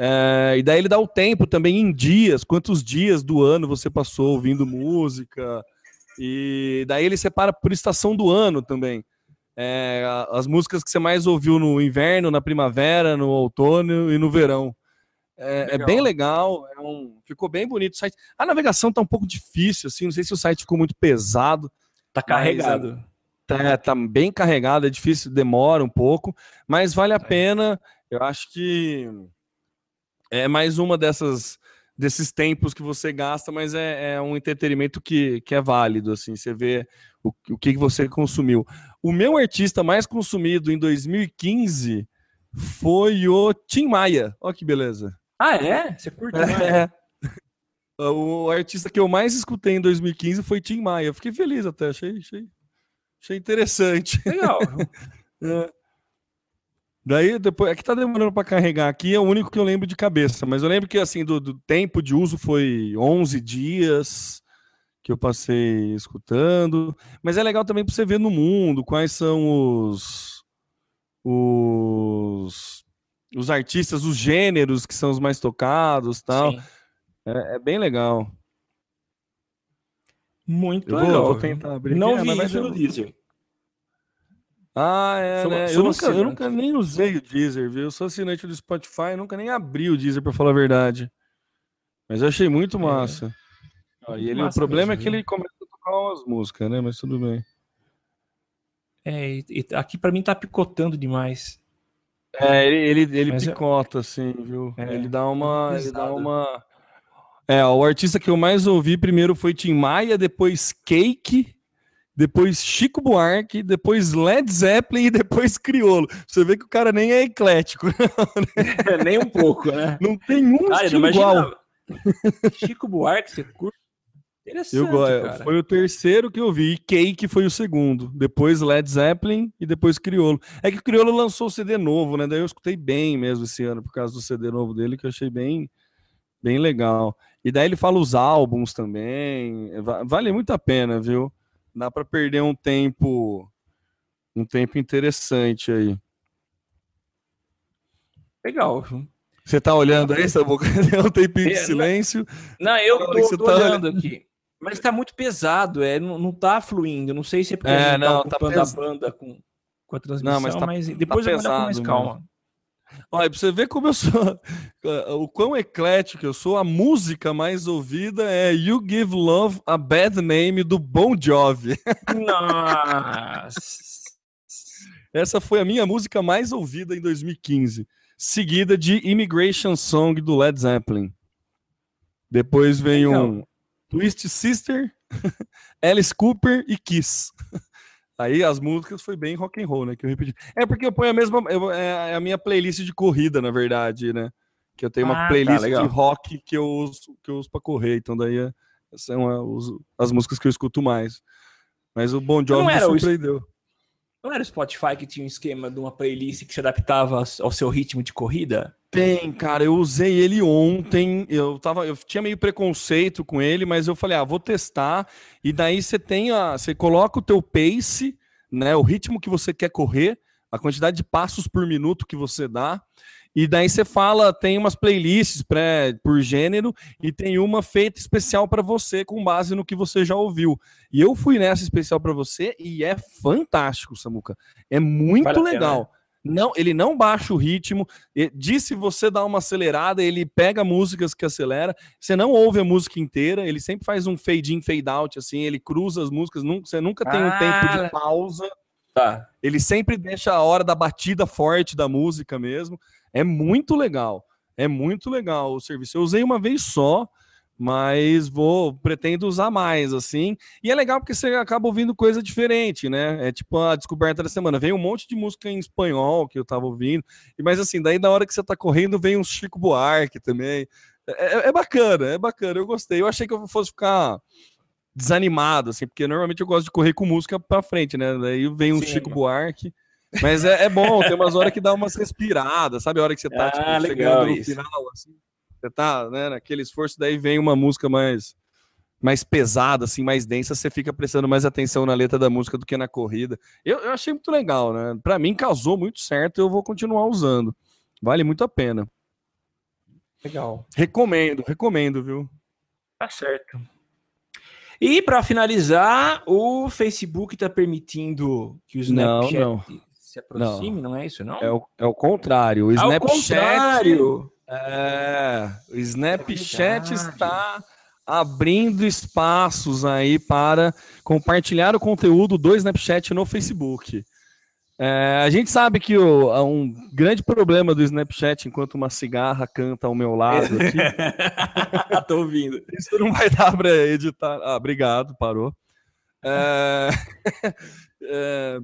Speaker 4: É, e daí ele dá o tempo também em dias, quantos dias do ano você passou ouvindo música. E daí ele separa por estação do ano também. É, as músicas que você mais ouviu no inverno, na primavera, no outono e no verão. É, é bem legal, é um- ficou bem bonito o site. A navegação tá um pouco difícil, assim, não sei se o site ficou muito pesado.
Speaker 3: Tá carregado.
Speaker 4: Tá, tá bem carregado, é difícil, demora um pouco, mas vale a pena. Eu acho que é mais uma dessas desses tempos que você gasta, mas é, é um entretenimento que, que é válido, assim, você vê o, o que que você consumiu. O meu artista mais consumido em 2015 foi o Tim Maia. Olha que beleza.
Speaker 3: Ah, é? Você curte? né?
Speaker 4: É. O artista que eu mais escutei em 2015 foi Tim Maia. Fiquei feliz até, achei, achei, achei interessante.
Speaker 3: Legal.
Speaker 4: É. Daí depois, é que tá demorando para carregar aqui, é o único que eu lembro de cabeça, mas eu lembro que assim do, do tempo de uso foi 11 dias que eu passei escutando. Mas é legal também para você ver no mundo quais são os, os, os artistas, os gêneros que são os mais tocados tal. É, é, bem legal.
Speaker 3: Muito
Speaker 4: eu
Speaker 3: legal.
Speaker 4: Vou, tentar abrir.
Speaker 3: Não aqui, vi isso no Deezer.
Speaker 4: Ah, é, sou, né? Sou eu, nunca, eu nunca nem usei o Deezer, viu? Eu sou assinante do Spotify, nunca nem abri o Deezer, para falar a verdade. Mas eu achei muito é. massa. É. Ele, massa o problema mesmo, é que ele começa a tocar umas músicas, né? Mas tudo bem.
Speaker 3: É, aqui para mim tá picotando demais.
Speaker 4: É, ele, ele, ele picota, eu... assim, viu? É, ele dá uma. É ele dá uma. É, o artista que eu mais ouvi primeiro foi Tim Maia, depois Cake, depois Chico Buarque, depois Led Zeppelin e depois Criolo. Você vê que o cara nem é eclético. Não,
Speaker 3: né? nem um pouco, né?
Speaker 4: Não tem um estilo igual.
Speaker 3: Chico Buarque, você curte?
Speaker 4: Interessante, eu, cara. Foi o terceiro que eu vi. E Cake foi o segundo. Depois Led Zeppelin e depois Criolo. É que o Criolo lançou o CD novo, né? Daí eu escutei bem mesmo esse ano por causa do CD novo dele, que eu achei bem, bem legal. E daí ele fala os álbuns também. Vale muito a pena, viu? dá para perder um tempo um tempo interessante aí.
Speaker 3: Legal.
Speaker 4: Você tá olhando aí, Sabuca? Tem um tempinho de é, silêncio.
Speaker 3: Não, eu tô, tô tá olhando aqui. Mas tá muito pesado, é, não, não tá fluindo. Não sei se é porque
Speaker 4: é, a não, tá ocupando
Speaker 3: tá a banda com, com a transmissão, não, mas, tá, mas depois tá eu vou olhar com mais calma.
Speaker 4: Olha, pra você ver como eu sou, o quão eclético eu sou, a música mais ouvida é You Give Love a Bad Name do Bon Jovi.
Speaker 3: Nossa!
Speaker 4: Essa foi a minha música mais ouvida em 2015, seguida de Immigration Song do Led Zeppelin. Depois vem um Twist Sister, Alice Cooper e Kiss. Aí as músicas foi bem rock and roll, né? Que eu repeti. É porque eu ponho a mesma. Eu, é a minha playlist de corrida, na verdade, né? Que eu tenho uma ah, tá, playlist tá, de rock que eu uso, que eu uso pra correr. Então daí é, são é, as músicas que eu escuto mais. Mas o Bon Jovi me surpreendeu.
Speaker 3: Não era o Spotify que tinha um esquema de uma playlist que se adaptava ao seu ritmo de corrida?
Speaker 4: Tem, cara, eu usei ele ontem. Eu tava, eu tinha meio preconceito com ele, mas eu falei, ah, vou testar. E daí você tem a, você coloca o teu pace, né, o ritmo que você quer correr, a quantidade de passos por minuto que você dá. E daí você fala, tem umas playlists pré, por gênero e tem uma feita especial para você com base no que você já ouviu. E eu fui nessa especial para você e é fantástico, Samuca. É muito vale legal. Não, ele não baixa o ritmo. Diz se você dá uma acelerada, ele pega músicas que acelera. Você não ouve a música inteira, ele sempre faz um fade in, fade out, assim, ele cruza as músicas, você nunca tem ah, um tempo de pausa. Tá. Ele sempre deixa a hora da batida forte da música mesmo. É muito legal. É muito legal o serviço. Eu usei uma vez só, mas vou pretendo usar mais assim. E é legal porque você acaba ouvindo coisa diferente, né? É tipo a descoberta da semana. Vem um monte de música em espanhol que eu tava ouvindo. Mas assim, daí na hora que você tá correndo, vem um Chico Buarque também. É, é, é bacana, é bacana. Eu gostei. Eu achei que eu fosse ficar desanimado, assim, porque normalmente eu gosto de correr com música pra frente, né? Daí vem um Sim, Chico Buarque. Mas é, é, bom, tem umas horas que dá umas respiradas, sabe? A hora que você tá
Speaker 3: ah, tipo, chegando no isso.
Speaker 4: final, assim. Você tá, né, naquele esforço, daí vem uma música mais mais pesada, assim, mais densa, você fica prestando mais atenção na letra da música do que na corrida. Eu, eu achei muito legal, né? Para mim casou muito certo, eu vou continuar usando. Vale muito a pena.
Speaker 3: Legal.
Speaker 4: Recomendo, recomendo, viu?
Speaker 3: Tá certo. E para finalizar, o Facebook está permitindo que o Snapchat
Speaker 4: não, não.
Speaker 3: se aproxime, não. não. é isso, não?
Speaker 4: É o, é o contrário. O Snapchat.
Speaker 3: Ao contrário.
Speaker 4: É, o Snapchat é está abrindo espaços aí para compartilhar o conteúdo do Snapchat no Facebook. É, a gente sabe que o, um grande problema do Snapchat, enquanto uma cigarra canta ao meu lado aqui.
Speaker 3: Tô ouvindo.
Speaker 4: Isso não vai dar para editar. Ah, obrigado, parou. É, é,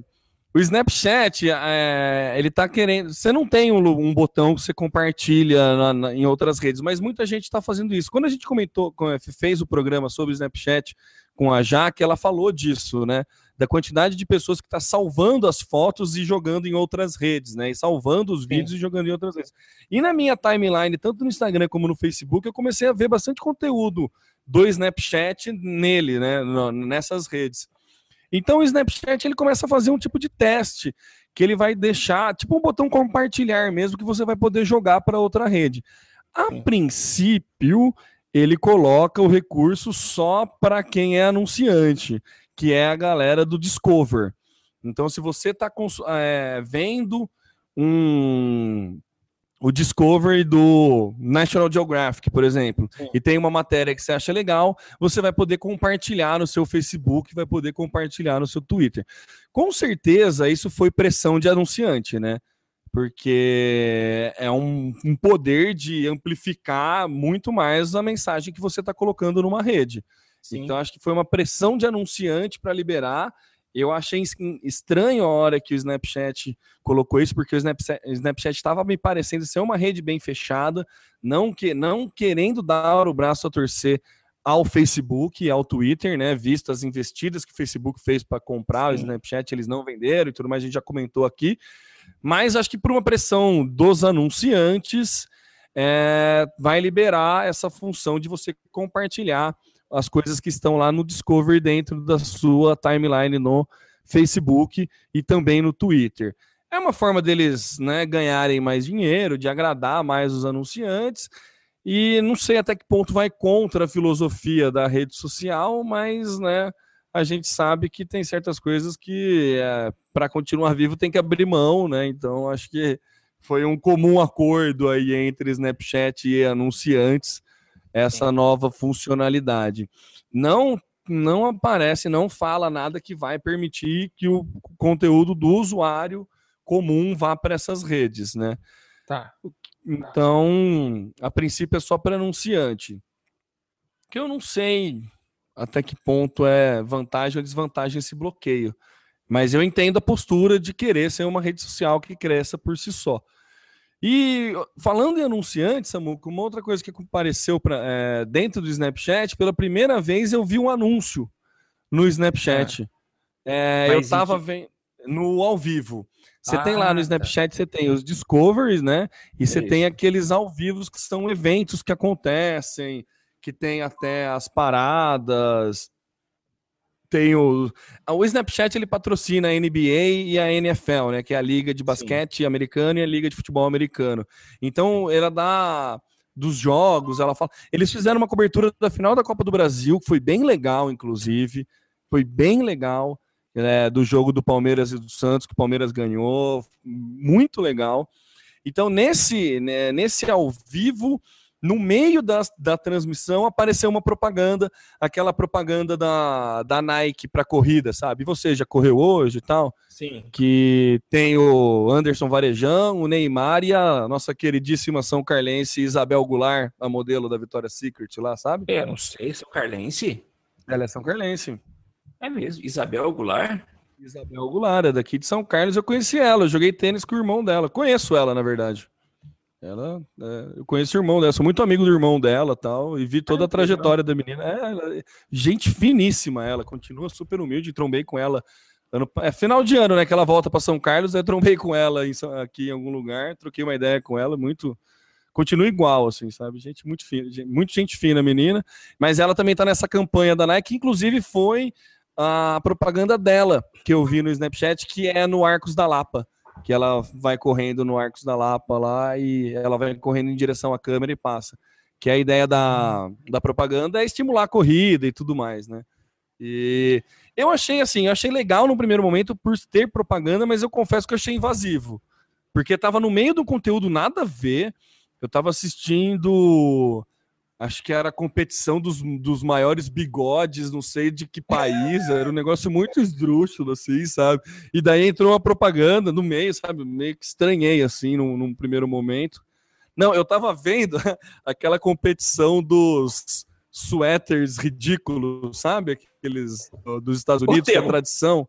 Speaker 4: O Snapchat, é, ele tá querendo. Você não tem um, um botão que você compartilha na, na, em outras redes, mas muita gente está fazendo isso. Quando a gente comentou, fez o programa sobre o Snapchat com a Jaque, ela falou disso, né? Da quantidade de pessoas que está salvando as fotos e jogando em outras redes, né? E salvando os vídeos Sim. e jogando em outras redes. E na minha timeline, tanto no Instagram como no Facebook, eu comecei a ver bastante conteúdo do Snapchat nele, né? Nessas redes. Então o Snapchat ele começa a fazer um tipo de teste que ele vai deixar, tipo um botão compartilhar mesmo que você vai poder jogar para outra rede. A Sim. princípio, ele coloca o recurso só para quem é anunciante, que é a galera do Discover. Então, se você está é, vendo um, o Discovery do National Geographic, por exemplo, Sim. e tem uma matéria que você acha legal, você vai poder compartilhar no seu Facebook, vai poder compartilhar no seu Twitter. Com certeza, isso foi pressão de anunciante, né? Porque é um, um poder de amplificar muito mais a mensagem que você está colocando numa rede. Sim. Então, acho que foi uma pressão de anunciante para liberar eu achei estranho a hora que o Snapchat colocou isso, porque o Snapchat estava me parecendo ser uma rede bem fechada, não, que, não querendo dar o braço a torcer ao Facebook e ao Twitter, né? Visto as investidas que o Facebook fez para comprar Sim. o Snapchat, eles não venderam e tudo mais, a gente já comentou aqui. Mas acho que por uma pressão dos anunciantes, é, vai liberar essa função de você compartilhar as coisas que estão lá no Discovery dentro da sua timeline no Facebook e também no Twitter. É uma forma deles né, ganharem mais dinheiro, de agradar mais os anunciantes. E não sei até que ponto vai contra a filosofia da rede social, mas né, a gente sabe que tem certas coisas que é, para continuar vivo tem que abrir mão, né? Então acho que foi um comum acordo aí entre Snapchat e anunciantes essa nova funcionalidade. Não não aparece, não fala nada que vai permitir que o conteúdo do usuário comum vá para essas redes, né?
Speaker 3: Tá.
Speaker 4: Então, a princípio é só para anunciante. Que eu não sei até que ponto é vantagem ou desvantagem esse bloqueio. Mas eu entendo a postura de querer ser uma rede social que cresça por si só. E falando em anunciantes, Samuco, uma outra coisa que apareceu pra, é, dentro do Snapchat, pela primeira vez eu vi um anúncio no Snapchat. É. É, eu estava vendo no ao vivo. Você ah, tem lá no ah, tá. Snapchat, tá. você tem os discoveries, né? E você tem aqueles ao vivos que são eventos que acontecem, que tem até as paradas, tem o. O Snapchat ele patrocina a NBA e a NFL, né? Que é a liga de basquete Sim. americano e a liga de futebol americano. Então, ela dá dos jogos, ela fala. Eles fizeram uma cobertura da final da Copa do Brasil, que foi bem legal, inclusive. Foi bem legal. Né, do jogo do Palmeiras e do Santos, que o Palmeiras ganhou. Muito legal. Então, nesse, né, nesse ao vivo, no meio da, da transmissão apareceu uma propaganda, aquela propaganda da, da Nike para corrida, sabe? Você já correu hoje e tal?
Speaker 3: Sim.
Speaker 4: Que tem o Anderson Varejão, o Neymar e a nossa queridíssima São Carlense Isabel Goulart, a modelo da Vitória Secret lá, sabe?
Speaker 3: É, não sei, São Carlense?
Speaker 4: Ela é São Carlense.
Speaker 3: É mesmo? Isabel Goulart?
Speaker 4: Isabel Goulart, é daqui de São Carlos. Eu conheci ela, eu joguei tênis com o irmão dela. Conheço ela, na verdade. Ela, é, eu conheço o irmão dela, sou muito amigo do irmão dela tal, e vi toda ah, a trajetória da menina. É, ela, gente finíssima ela, continua super humilde, trombei com ela. Ano, é final de ano, né? Que ela volta para São Carlos, eu trombei com ela em, aqui em algum lugar, troquei uma ideia com ela, muito. Continua igual, assim, sabe? Gente muito fina, gente, muito gente fina, menina. Mas ela também tá nessa campanha da Nike, que inclusive foi a propaganda dela que eu vi no Snapchat, que é no Arcos da Lapa que ela vai correndo no Arcos da Lapa lá e ela vai correndo em direção à câmera e passa. Que a ideia da, da propaganda é estimular a corrida e tudo mais, né? E eu achei assim, eu achei legal no primeiro momento por ter propaganda, mas eu confesso que eu achei invasivo. Porque tava no meio do conteúdo nada a ver. Eu tava assistindo acho que era a competição dos, dos maiores bigodes, não sei de que país, era um negócio muito esdrúxulo, assim, sabe? E daí entrou uma propaganda no meio, sabe? Meio que estranhei, assim, num, num primeiro momento. Não, eu tava vendo aquela competição dos suéteres ridículos, sabe? Aqueles dos Estados Unidos, que é a tradição.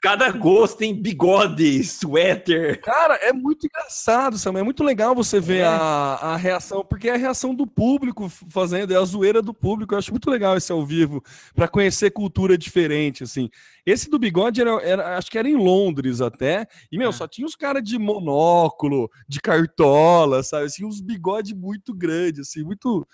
Speaker 3: Cada gosto tem bigode, suéter.
Speaker 4: Cara, é muito engraçado, Samuel. É muito legal você ver é. a, a reação, porque é a reação do público fazendo, é a zoeira do público. Eu acho muito legal esse ao vivo, para conhecer cultura diferente, assim. Esse do bigode, era, era, acho que era em Londres até, e, meu, é. só tinha os caras de monóculo, de cartola, sabe? Assim, uns bigode muito grandes, assim, muito,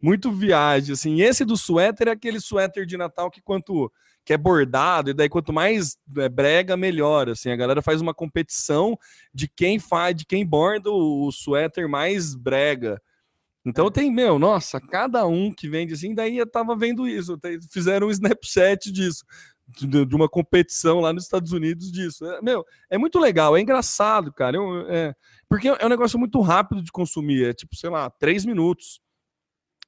Speaker 4: muito viagem, assim. Esse do suéter é aquele suéter de Natal que quanto que é bordado, e daí quanto mais é, brega, melhor. Assim, a galera faz uma competição de quem faz, de quem borda o, o suéter mais brega. Então tem, meu, nossa, cada um que vende assim, daí eu tava vendo isso, fizeram um Snapchat disso, de, de uma competição lá nos Estados Unidos disso. É, meu, é muito legal, é engraçado, cara. Eu, é, porque é um negócio muito rápido de consumir, é tipo, sei lá, três minutos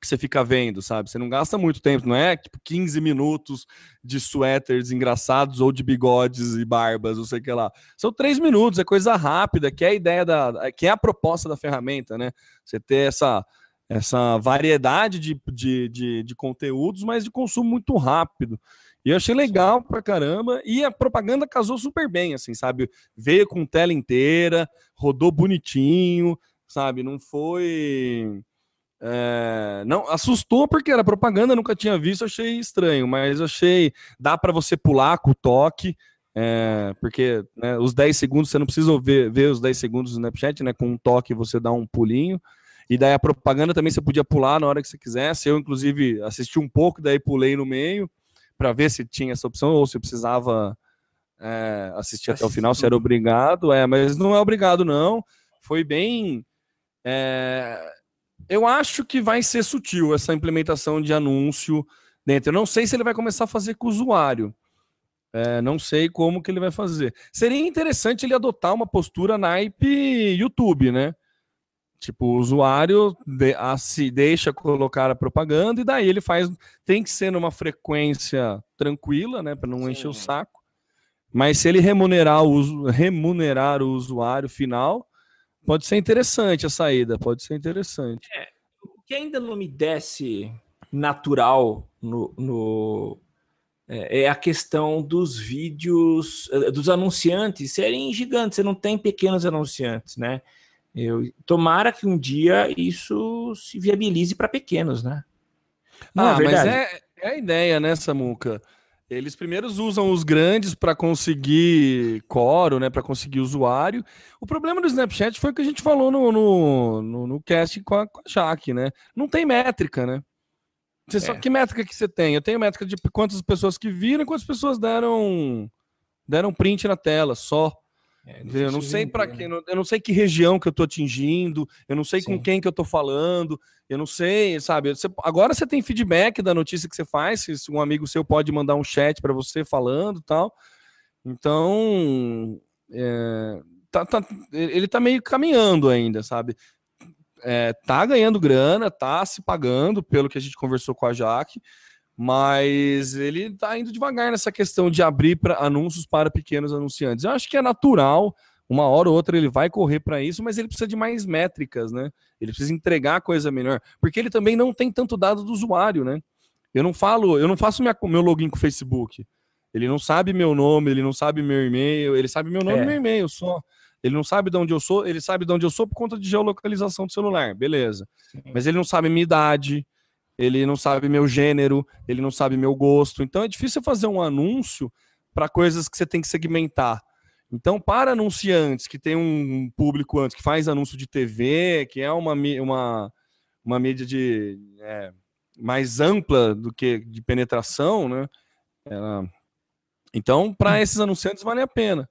Speaker 4: que você fica vendo, sabe? Você não gasta muito tempo, não é tipo 15 minutos de suéteres engraçados ou de bigodes e barbas, não sei o que lá. São três minutos, é coisa rápida, que é a ideia da. que é a proposta da ferramenta, né? Você ter essa, essa variedade de, de, de, de conteúdos, mas de consumo muito rápido. E eu achei legal pra caramba. E a propaganda casou super bem, assim, sabe? Veio com tela inteira, rodou bonitinho, sabe? Não foi é, não, assustou porque era propaganda, nunca tinha visto, achei estranho, mas achei. Dá para você pular com o toque, é, porque né, os 10 segundos, você não precisa ver, ver os 10 segundos do Snapchat, né? Com um toque você dá um pulinho. E daí a propaganda também você podia pular na hora que você quisesse. Eu, inclusive, assisti um pouco, daí pulei no meio para ver se tinha essa opção ou se precisava é, assistir até o final, se era obrigado. É, mas não é obrigado, não. Foi bem. É, eu acho que vai ser sutil essa implementação de anúncio dentro. Eu não sei se ele vai começar a fazer com o usuário. É, não sei como que ele vai fazer. Seria interessante ele adotar uma postura naipe YouTube, né? Tipo, o usuário de, a, se deixa colocar a propaganda e daí ele faz. Tem que ser numa frequência tranquila, né? Para não Sim. encher o saco. Mas se ele remunerar o, remunerar o usuário final, Pode ser interessante a saída, pode ser interessante.
Speaker 3: É, o que ainda não me desce natural no, no é, é, a questão dos vídeos, é, dos anunciantes serem gigantes. Você não tem pequenos anunciantes, né? Eu, tomara que um dia isso se viabilize para pequenos, né?
Speaker 4: Não ah, é mas é, é a ideia, né, Samuca? Eles primeiros usam os grandes para conseguir coro, né, para conseguir usuário. O problema do Snapchat foi o que a gente falou no, no, no, no cast com a, com a Jaque, né? Não tem métrica, né? Você é. só, que métrica que você tem? Eu tenho métrica de quantas pessoas que viram e quantas pessoas deram deram print na tela, só. É, eu não sei para que, né? eu não sei que região que eu tô atingindo, eu não sei Sim. com quem que eu tô falando, eu não sei, sabe? Você, agora você tem feedback da notícia que você faz, se um amigo seu pode mandar um chat para você falando, tal. Então, é, tá, tá, ele tá meio caminhando ainda, sabe? É, tá ganhando grana, tá se pagando, pelo que a gente conversou com a Jaque, mas ele está indo devagar nessa questão de abrir pra, anúncios para pequenos anunciantes. Eu acho que é natural, uma hora ou outra ele vai correr para isso, mas ele precisa de mais métricas, né? Ele precisa entregar coisa melhor, porque ele também não tem tanto dado do usuário, né? Eu não falo, eu não faço minha, meu login com o Facebook. Ele não sabe meu nome, ele não sabe meu e-mail, ele sabe meu nome é. e meu e-mail só. Ele não sabe de onde eu sou, ele sabe de onde eu sou por conta de geolocalização do celular, beleza. Sim. Mas ele não sabe minha idade, ele não sabe meu gênero, ele não sabe meu gosto. Então é difícil fazer um anúncio para coisas que você tem que segmentar. Então, para anunciantes que tem um público antes, que faz anúncio de TV, que é uma, uma, uma mídia de, é, mais ampla do que de penetração, né? então, para hum. esses anunciantes vale a pena.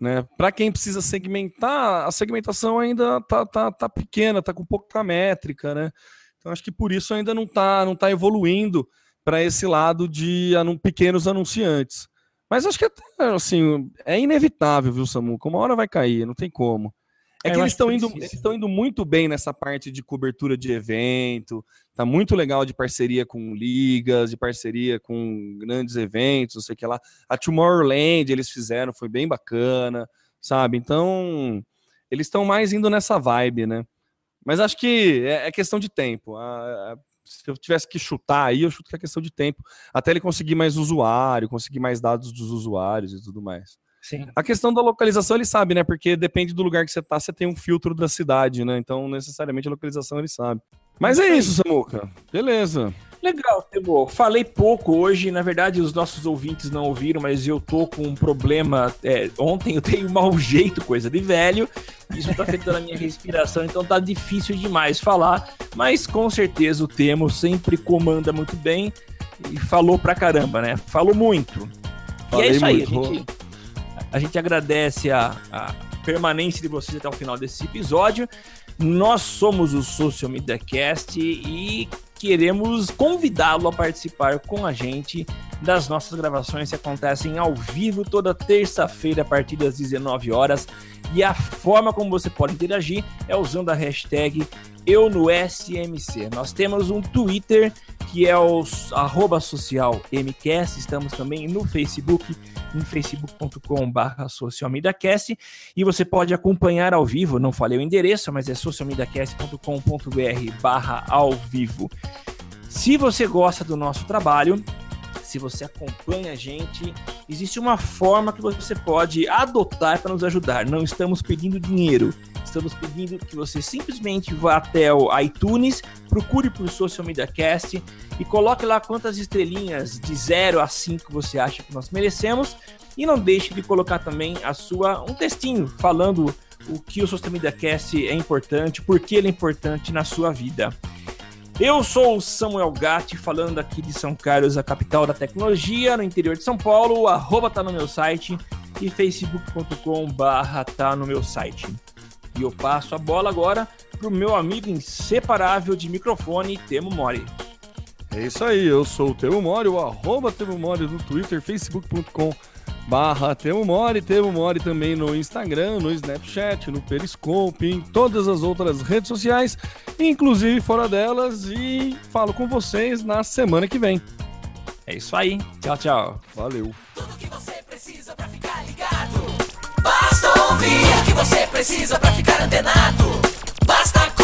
Speaker 4: Né? Para quem precisa segmentar, a segmentação ainda tá, tá, tá pequena, tá com pouca métrica, né? Então acho que por isso ainda não está não tá evoluindo para esse lado de anun pequenos anunciantes. Mas acho que assim, é inevitável, viu, Samu? Uma hora vai cair, não tem como. É, é que eles estão indo, estão indo muito bem nessa parte de cobertura de evento. Tá muito legal de parceria com ligas, de parceria com grandes eventos, não sei o que lá. A Tomorrowland eles fizeram, foi bem bacana, sabe? Então, eles estão mais indo nessa vibe, né? Mas acho que é, é questão de tempo. se eu tivesse que chutar aí, eu chuto que é questão de tempo, até ele conseguir mais usuário, conseguir mais dados dos usuários e tudo mais.
Speaker 3: Sim.
Speaker 4: A questão da localização ele sabe, né? Porque depende do lugar que você tá, você tem um filtro da cidade, né? Então, necessariamente a localização ele sabe. Mas é isso, Samuca. Beleza.
Speaker 3: Legal, Tebo. Falei pouco hoje, na verdade os nossos ouvintes não ouviram, mas eu tô com um problema. é, ontem eu tenho um mau jeito, coisa de velho. Isso tá afetando a minha respiração, então tá difícil demais falar. Mas com certeza o Temo sempre comanda muito bem e falou pra caramba, né? Falou muito. e
Speaker 4: Falei
Speaker 3: é isso aí, a
Speaker 4: muito.
Speaker 3: gente, a gente agradece a, a permanência de vocês até o final desse episódio. Nós somos o Social Media Cast e queremos convidá-lo a participar com a gente das nossas gravações que acontecem ao vivo toda terça-feira a partir das 19 horas. E a forma como você pode interagir é usando a hashtag eu no SMC. Nós temos um Twitter que é o arroba social MCast, estamos também no Facebook, em facebook.com.br socialmediacast e você pode acompanhar ao vivo, não falei o endereço, mas é socialmediacast.com.br barra ao vivo. Se você gosta do nosso trabalho, se você acompanha a gente, existe uma forma que você pode adotar para nos ajudar. Não estamos pedindo dinheiro, estamos pedindo que você simplesmente vá até o iTunes, procure por Social Media Cast e coloque lá quantas estrelinhas de 0 a 5 você acha que nós merecemos. E não deixe de colocar também a sua um textinho falando o que o Social Media Cast é importante, por que ele é importante na sua vida. Eu sou o Samuel Gatti, falando aqui de São Carlos, a capital da tecnologia, no interior de São Paulo. O arroba tá no meu site e facebook.com barra tá no meu site. E eu passo a bola agora pro meu amigo inseparável de microfone, Temo Mori.
Speaker 4: É isso aí, eu sou o Temo Mori, o arroba Temo Mori no Twitter, facebook.com barra Temo Mori, Temo Mori também no Instagram, no Snapchat, no Periscope, em todas as outras redes sociais, inclusive fora delas, e falo com vocês na semana que vem.
Speaker 3: É isso aí. Tchau, tchau.
Speaker 4: Valeu!
Speaker 2: Tudo que você precisa pra ficar ligado. Basta ouvir o que você precisa pra ficar antenado.